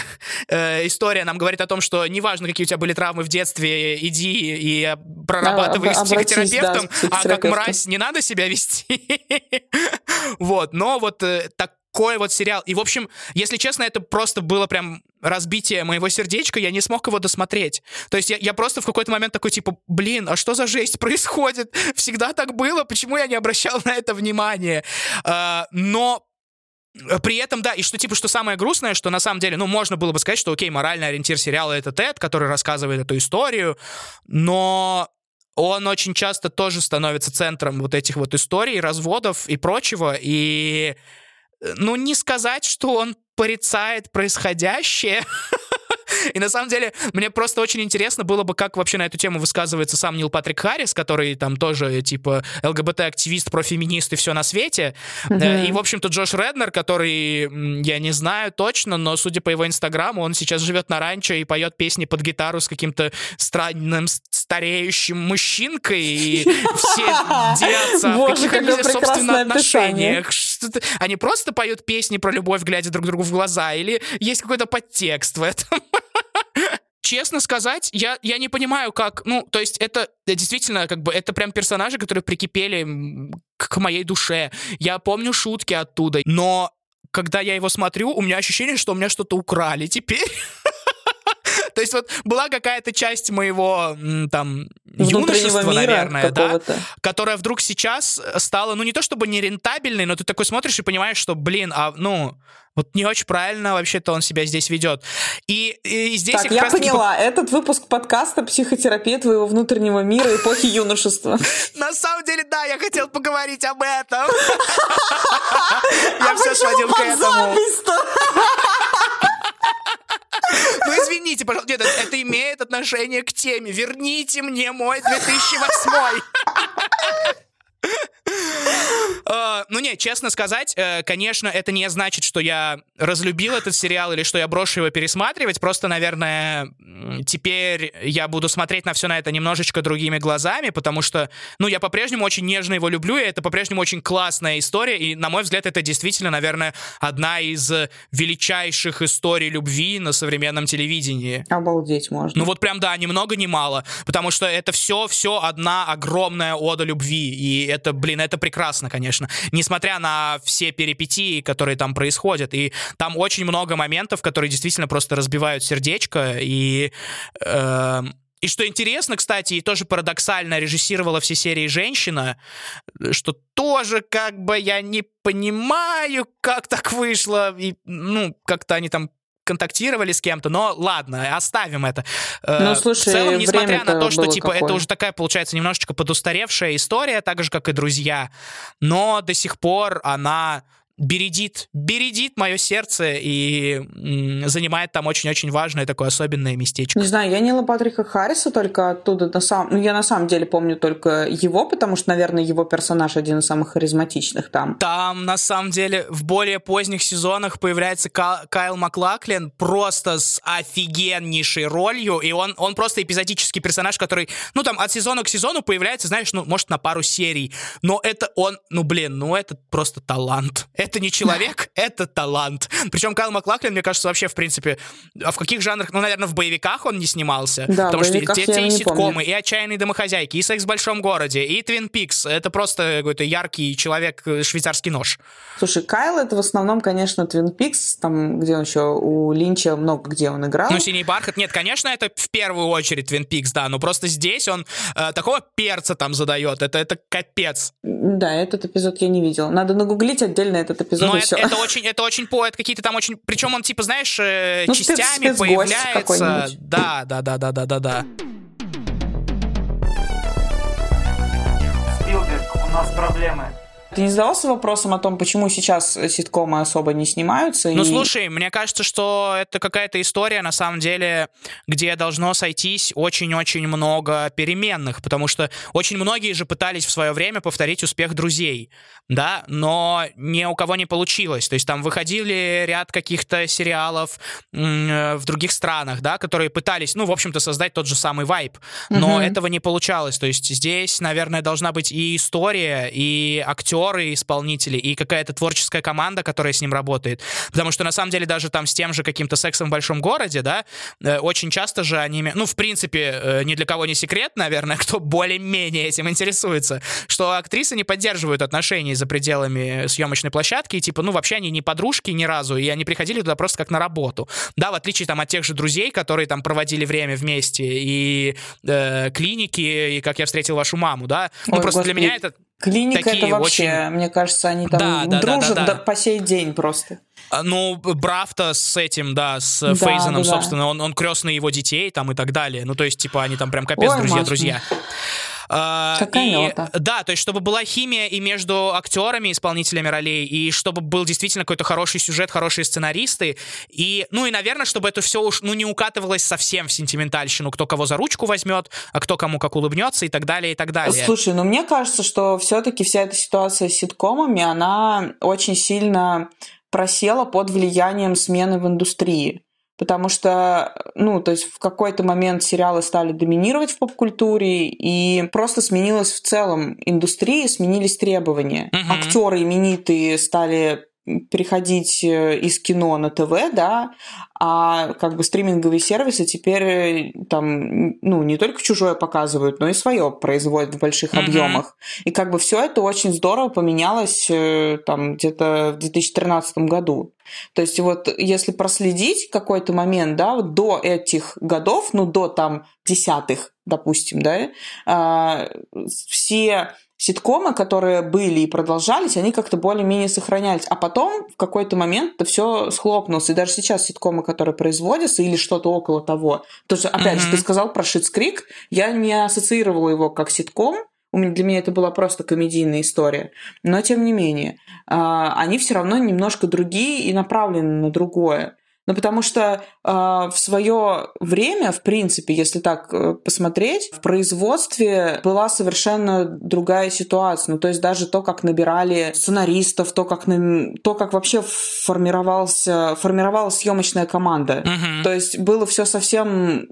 э, история нам говорит о том, что неважно, какие у тебя были травмы в детстве, иди и прорабатывай их А, с обратись, да, психотерапевтом, к а как мразь не надо себя вести. (laughs) (laughs) Вот, но вот э, такой вот сериал. И, в общем, если честно, это просто было прям разбитие моего сердечка, я не смог его досмотреть. То есть я, я просто в какой-то момент такой, типа, блин, а что за жесть (laughs) происходит? Всегда так было, почему я не обращал на это внимания? А, но при этом, да, и что, типа, что самое грустное, что на самом деле, ну, можно было бы сказать, что, окей, моральный ориентир сериала — это Тед, который рассказывает эту историю, но он очень часто тоже становится центром вот этих вот историй, разводов и прочего, и, э, ну, не сказать, что он порицает происходящее, (laughs) И на самом деле, мне просто очень интересно было бы, как вообще на эту тему высказывается сам Нил Патрик Харрис, который там тоже, типа, ЛГБТ-активист, профеминист и все на свете. Э, И, в общем-то, Джош Реднер, который, я не знаю точно, но, судя по его инстаграму, он сейчас живет на ранчо и поет песни под гитару с каким-то странным стареющим мужчинкой, и все (laughs) делятся в Боже, каких они, какое собственно, отношениях. Они просто поют песни про любовь, глядя друг другу в глаза, или есть какой-то подтекст в этом? Честно сказать, я, я не понимаю, как... Ну, то есть это действительно, как бы, это прям персонажи, которые прикипели к, к моей душе. Я помню шутки оттуда, но когда я его смотрю, у меня ощущение, что у меня что-то украли теперь. (laughs) То есть вот была какая-то часть моего там юношества, наверное, да, которая вдруг сейчас стала, ну, не то чтобы нерентабельной, но ты такой смотришь и понимаешь, что, блин, а, ну, Вот не очень правильно вообще-то он себя здесь ведет. И, и здесь так, я поняла. Таки... Этот выпуск подкаста «Психотерапия твоего внутреннего мира эпохи юношества». (laughs) На самом деле, да, я хотел поговорить об этом. (laughs) Я все сводил к этому. Ну, извините, пожалуйста. Нет, это имеет отношение к теме. Верните мне мой 2008. Uh, ну не, честно сказать, uh, конечно, это не значит, что я разлюбил этот сериал или что я брошу его пересматривать. Просто, наверное, теперь я буду смотреть на все на это немножечко другими глазами, потому что, ну, я по-прежнему очень нежно его люблю, и это по-прежнему очень классная история, и, на мой взгляд, это действительно, наверное, одна из величайших историй любви на современном телевидении. Обалдеть можно. Ну вот прям, да, ни много ни мало, потому что это все, все одна огромная ода любви, и это, блин, это прекрасно, конечно. Несмотря на все перипетии, которые там происходят. И там очень много моментов, которые действительно просто разбивают сердечко. И... Э, и что интересно, кстати, и тоже парадоксально режиссировала все серии женщина, что тоже как бы я не понимаю, как так вышло. И, ну, как-то они там контактировали с кем-то, но ладно, оставим это. Э, ну, слушай, в целом, несмотря на то, что типа какое? это уже такая получается немножечко подустаревшая история, так же как и друзья, но до сих пор она бередит, бередит мое сердце и м, занимает там очень-очень важное такое особенное местечко. Не знаю, я Нила Патрика Харриса только оттуда на самом... Ну, я на самом деле помню только его, потому что, наверное, его персонаж один из самых харизматичных там. Там, на самом деле, в более поздних сезонах появляется Ка- Кайл Маклаклин просто с офигеннейшей ролью, и он, он просто эпизодический персонаж, который, ну, там, от сезона к сезону появляется, знаешь, ну, может, на пару серий, но это он, ну, блин, ну, это просто талант это не человек, это талант. Причем Кайл Маклаклин, мне кажется, вообще, в принципе, а в каких жанрах, ну, наверное, в боевиках он не снимался. Да, потому что те, те и ситкомы, помню. и «Отчаянные домохозяйки», и «Секс в большом городе», и «Твин Пикс». Это просто какой-то яркий человек, э, швейцарский нож. Слушай, Кайл это в основном, конечно, Твин Пикс, там, где он еще у Линча много где он играл. Ну, «Синий бархат», нет, конечно, это в первую очередь Твин Пикс, да, но просто здесь он э, такого перца там задает, это, это капец. Да, этот эпизод я не видел. Надо нагуглить отдельно этот эпизод. Но это, все. это очень, это очень поэт, какие-то там очень, причем он типа, знаешь, э, ну, частями появляется. Да, да, да, да, да, да, да. Спилберг, у нас проблемы. Ты не задавался вопросом о том, почему сейчас ситкомы особо не снимаются? Ну, и... слушай, мне кажется, что это какая-то история, на самом деле, где должно сойтись очень-очень много переменных, потому что очень многие же пытались в свое время повторить успех «Друзей», да, но ни у кого не получилось. То есть там выходили ряд каких-то сериалов э, в других странах, да, которые пытались, ну, в общем-то, создать тот же самый вайб, но угу. этого не получалось. То есть здесь, наверное, должна быть и история, и актер, актеры, исполнители и какая-то творческая команда, которая с ним работает. Потому что на самом деле даже там с тем же каким-то сексом в большом городе, да, э, очень часто же они, ну, в принципе, э, ни для кого не секрет, наверное, (laughs) кто более-менее этим интересуется, что актрисы не поддерживают отношений за пределами съемочной площадки, и типа, ну, вообще они не подружки ни разу, и они приходили туда просто как на работу. Да, в отличие там от тех же друзей, которые там проводили время вместе, и э, клиники, и как я встретил вашу маму, да. Ну, Ой, просто господи. для меня это Клиника это вообще, очень... мне кажется, они там да, да, дружат да, да, да. по сей день просто. А, ну, Брафта с этим, да, с да, Фейзеном, да, собственно, да. он, он крестный его детей там и так далее. Ну, то есть, типа, они там прям капец друзья-друзья. А, Какая и. Да, то есть чтобы была химия и между актерами, исполнителями ролей, и чтобы был действительно какой-то хороший сюжет, хорошие сценаристы, и, ну и, наверное, чтобы это все уж, ну, не укатывалось совсем в сентиментальщину, кто кого за ручку возьмет, а кто кому как улыбнется и так далее, и так далее. Слушай, ну мне кажется, что все-таки вся эта ситуация с ситкомами, она очень сильно просела под влиянием смены в индустрии. Потому что, ну, то есть в какой-то момент сериалы стали доминировать в поп-культуре, и просто сменилась в целом индустрия, сменились требования. Uh-huh. Актеры именитые стали переходить э, из кино на ТВ, да, а как бы стриминговые сервисы теперь э, там, ну, не только чужое показывают, но и свое производят в больших mm-hmm. объемах. И как бы все это очень здорово поменялось э, там где-то в 2013 году. То есть вот если проследить какой-то момент, да, вот до этих годов, ну, до там десятых, допустим, да, а, все ситкомы, которые были и продолжались, они как-то более-менее сохранялись. А потом в какой-то момент это все схлопнулось. И даже сейчас ситкомы, которые производятся, или что-то около того. Тоже, опять mm-hmm. же, ты сказал про Крик, я не ассоциировала его как ситком, для меня это была просто комедийная история. Но тем не менее, а, они все равно немножко другие и направлены на другое. Ну, потому что э, в свое время, в принципе, если так э, посмотреть, в производстве была совершенно другая ситуация. Ну, то есть даже то, как набирали сценаристов, то, как, на... то, как вообще формировался, формировалась съемочная команда. Uh-huh. То есть было все совсем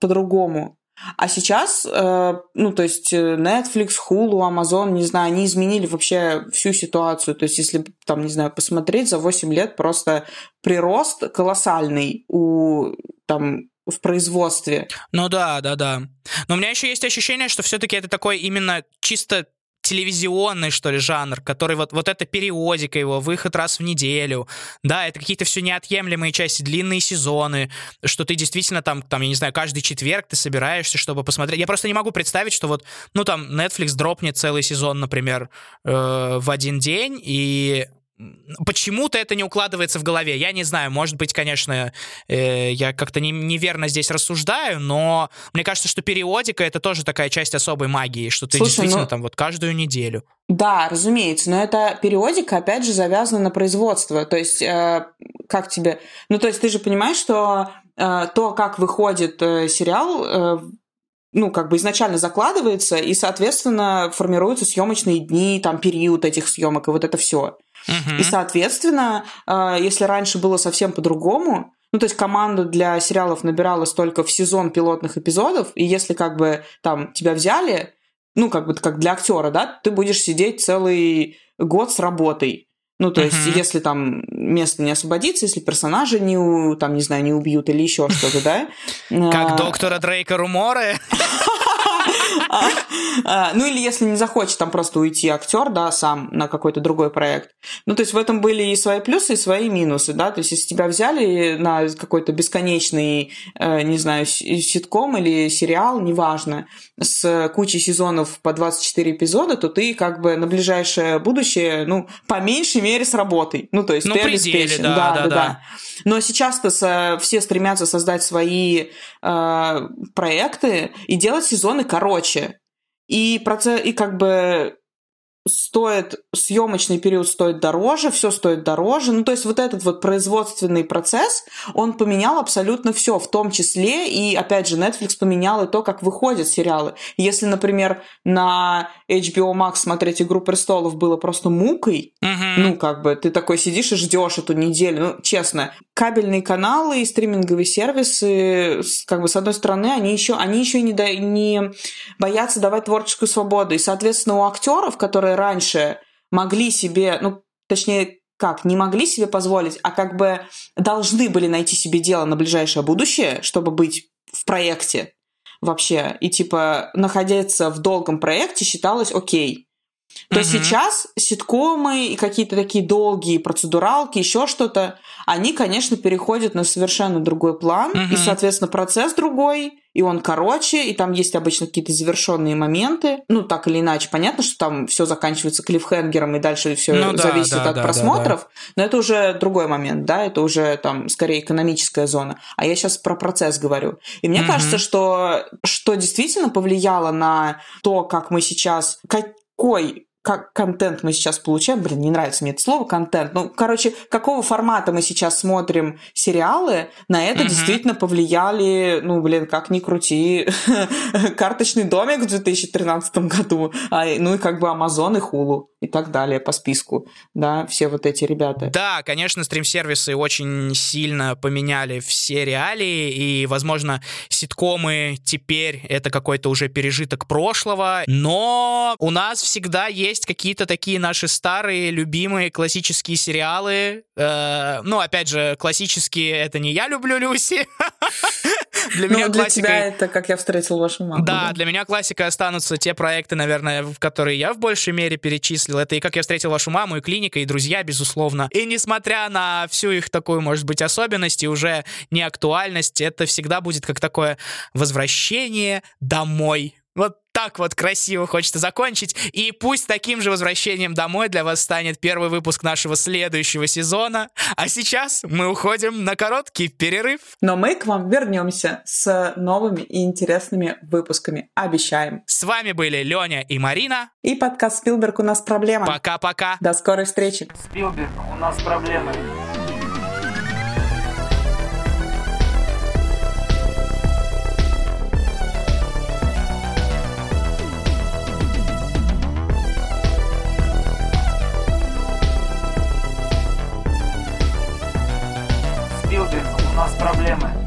по-другому. А сейчас, э, ну, то есть э, Netflix, Hulu, Amazon, не знаю, они изменили вообще всю ситуацию. То есть если, там, не знаю, посмотреть, за 8 лет просто прирост колоссальный у, там, в производстве. Ну да, да, да. Но у меня еще есть ощущение, что все-таки это такой именно чисто телевизионный, что ли, жанр, который вот, вот эта периодика его, выход раз в неделю, да, это какие-то все неотъемлемые части, длинные сезоны, что ты действительно там, там, я не знаю, каждый четверг ты собираешься, чтобы посмотреть. Я просто не могу представить, что вот, ну, там, Netflix дропнет целый сезон, например, э, в один день, и Почему-то это не укладывается в голове. Я не знаю, может быть, конечно, э, я как-то не, неверно здесь рассуждаю, но мне кажется, что периодика это тоже такая часть особой магии, что ты Слушай, действительно ну, там вот каждую неделю. Да, разумеется, но эта периодика, опять же, завязана на производство. То есть, э, как тебе... Ну, то есть ты же понимаешь, что э, то, как выходит э, сериал, э, ну, как бы изначально закладывается, и, соответственно, формируются съемочные дни, там, период этих съемок, и вот это все. Uh-huh. И, соответственно, э, если раньше было совсем по-другому, ну, то есть команда для сериалов набиралась только в сезон пилотных эпизодов, и если как бы там тебя взяли, ну, как бы как для актера, да, ты будешь сидеть целый год с работой. Ну, то uh-huh. есть, если там место не освободится, если персонажа не, там, не знаю, не убьют или еще что-то, да? Как а. доктора Дрейка Руморы? (laughs) А, а, ну или если не захочет там просто уйти актер, да, сам на какой-то другой проект. Ну то есть в этом были и свои плюсы, и свои минусы, да. То есть если тебя взяли на какой-то бесконечный, э, не знаю, ситком или сериал, неважно, с кучей сезонов по 24 эпизода, то ты как бы на ближайшее будущее, ну, по меньшей мере с работой. Ну, то есть ну, ты обеспечен. Да, да, да, да. Но сейчас-то все стремятся создать свои э, проекты и делать сезоны короче. И, процесс, и как бы стоит, съемочный период стоит дороже, все стоит дороже. Ну, то есть вот этот вот производственный процесс, он поменял абсолютно все, в том числе и, опять же, Netflix поменял и то, как выходят сериалы. Если, например, на HBO Max смотреть «Игру престолов» было просто мукой, uh-huh. ну, как бы, ты такой сидишь и ждешь эту неделю. Ну, честно, кабельные каналы и стриминговые сервисы, как бы, с одной стороны, они еще, они еще не, да, не боятся давать творческую свободу. И, соответственно, у актеров, которые раньше могли себе, ну, точнее, как, не могли себе позволить, а как бы должны были найти себе дело на ближайшее будущее, чтобы быть в проекте вообще. И, типа, находиться в долгом проекте считалось окей то угу. сейчас ситкомы и какие-то такие долгие процедуралки, еще что-то, они, конечно, переходят на совершенно другой план, угу. и, соответственно, процесс другой, и он короче, и там есть обычно какие-то завершенные моменты. Ну, так или иначе, понятно, что там все заканчивается клиффхенгером, и дальше все ну, зависит да, от да, просмотров, да, да. но это уже другой момент, да, это уже там скорее экономическая зона. А я сейчас про процесс говорю. И мне угу. кажется, что, что действительно повлияло на то, как мы сейчас, какой как контент мы сейчас получаем, блин, не нравится мне это слово контент, ну, короче, какого формата мы сейчас смотрим сериалы, на это uh-huh. действительно повлияли, ну, блин, как ни крути, (laughs) карточный домик в 2013 году, а, ну и как бы Amazon и Hulu и так далее по списку, да, все вот эти ребята. Да, конечно, стрим-сервисы очень сильно поменяли все реалии, и, возможно, ситкомы теперь это какой-то уже пережиток прошлого, но у нас всегда есть есть какие-то такие наши старые, любимые классические сериалы. Э, ну, опять же, классические — это не «Я люблю Люси». (laughs) Для меня для тебя это «Как я встретил вашу маму». Да, для меня классикой останутся те проекты, наверное, в которые я в большей мере перечислил. Это и «Как я встретил вашу маму», и «Клиника», и «Друзья», безусловно. И несмотря на всю их такую, может быть, особенность и уже не актуальность, это всегда будет как такое возвращение домой. Вот так вот красиво хочется закончить. И пусть таким же возвращением домой для вас станет первый выпуск нашего следующего сезона. А сейчас мы уходим на короткий перерыв. Но мы к вам вернемся с новыми и интересными выпусками. Обещаем. С вами были Леня и Марина. И подкаст «Спилберг. У нас проблема». Пока-пока. До скорой встречи. Спилберг, у нас проблемы. нас проблемы.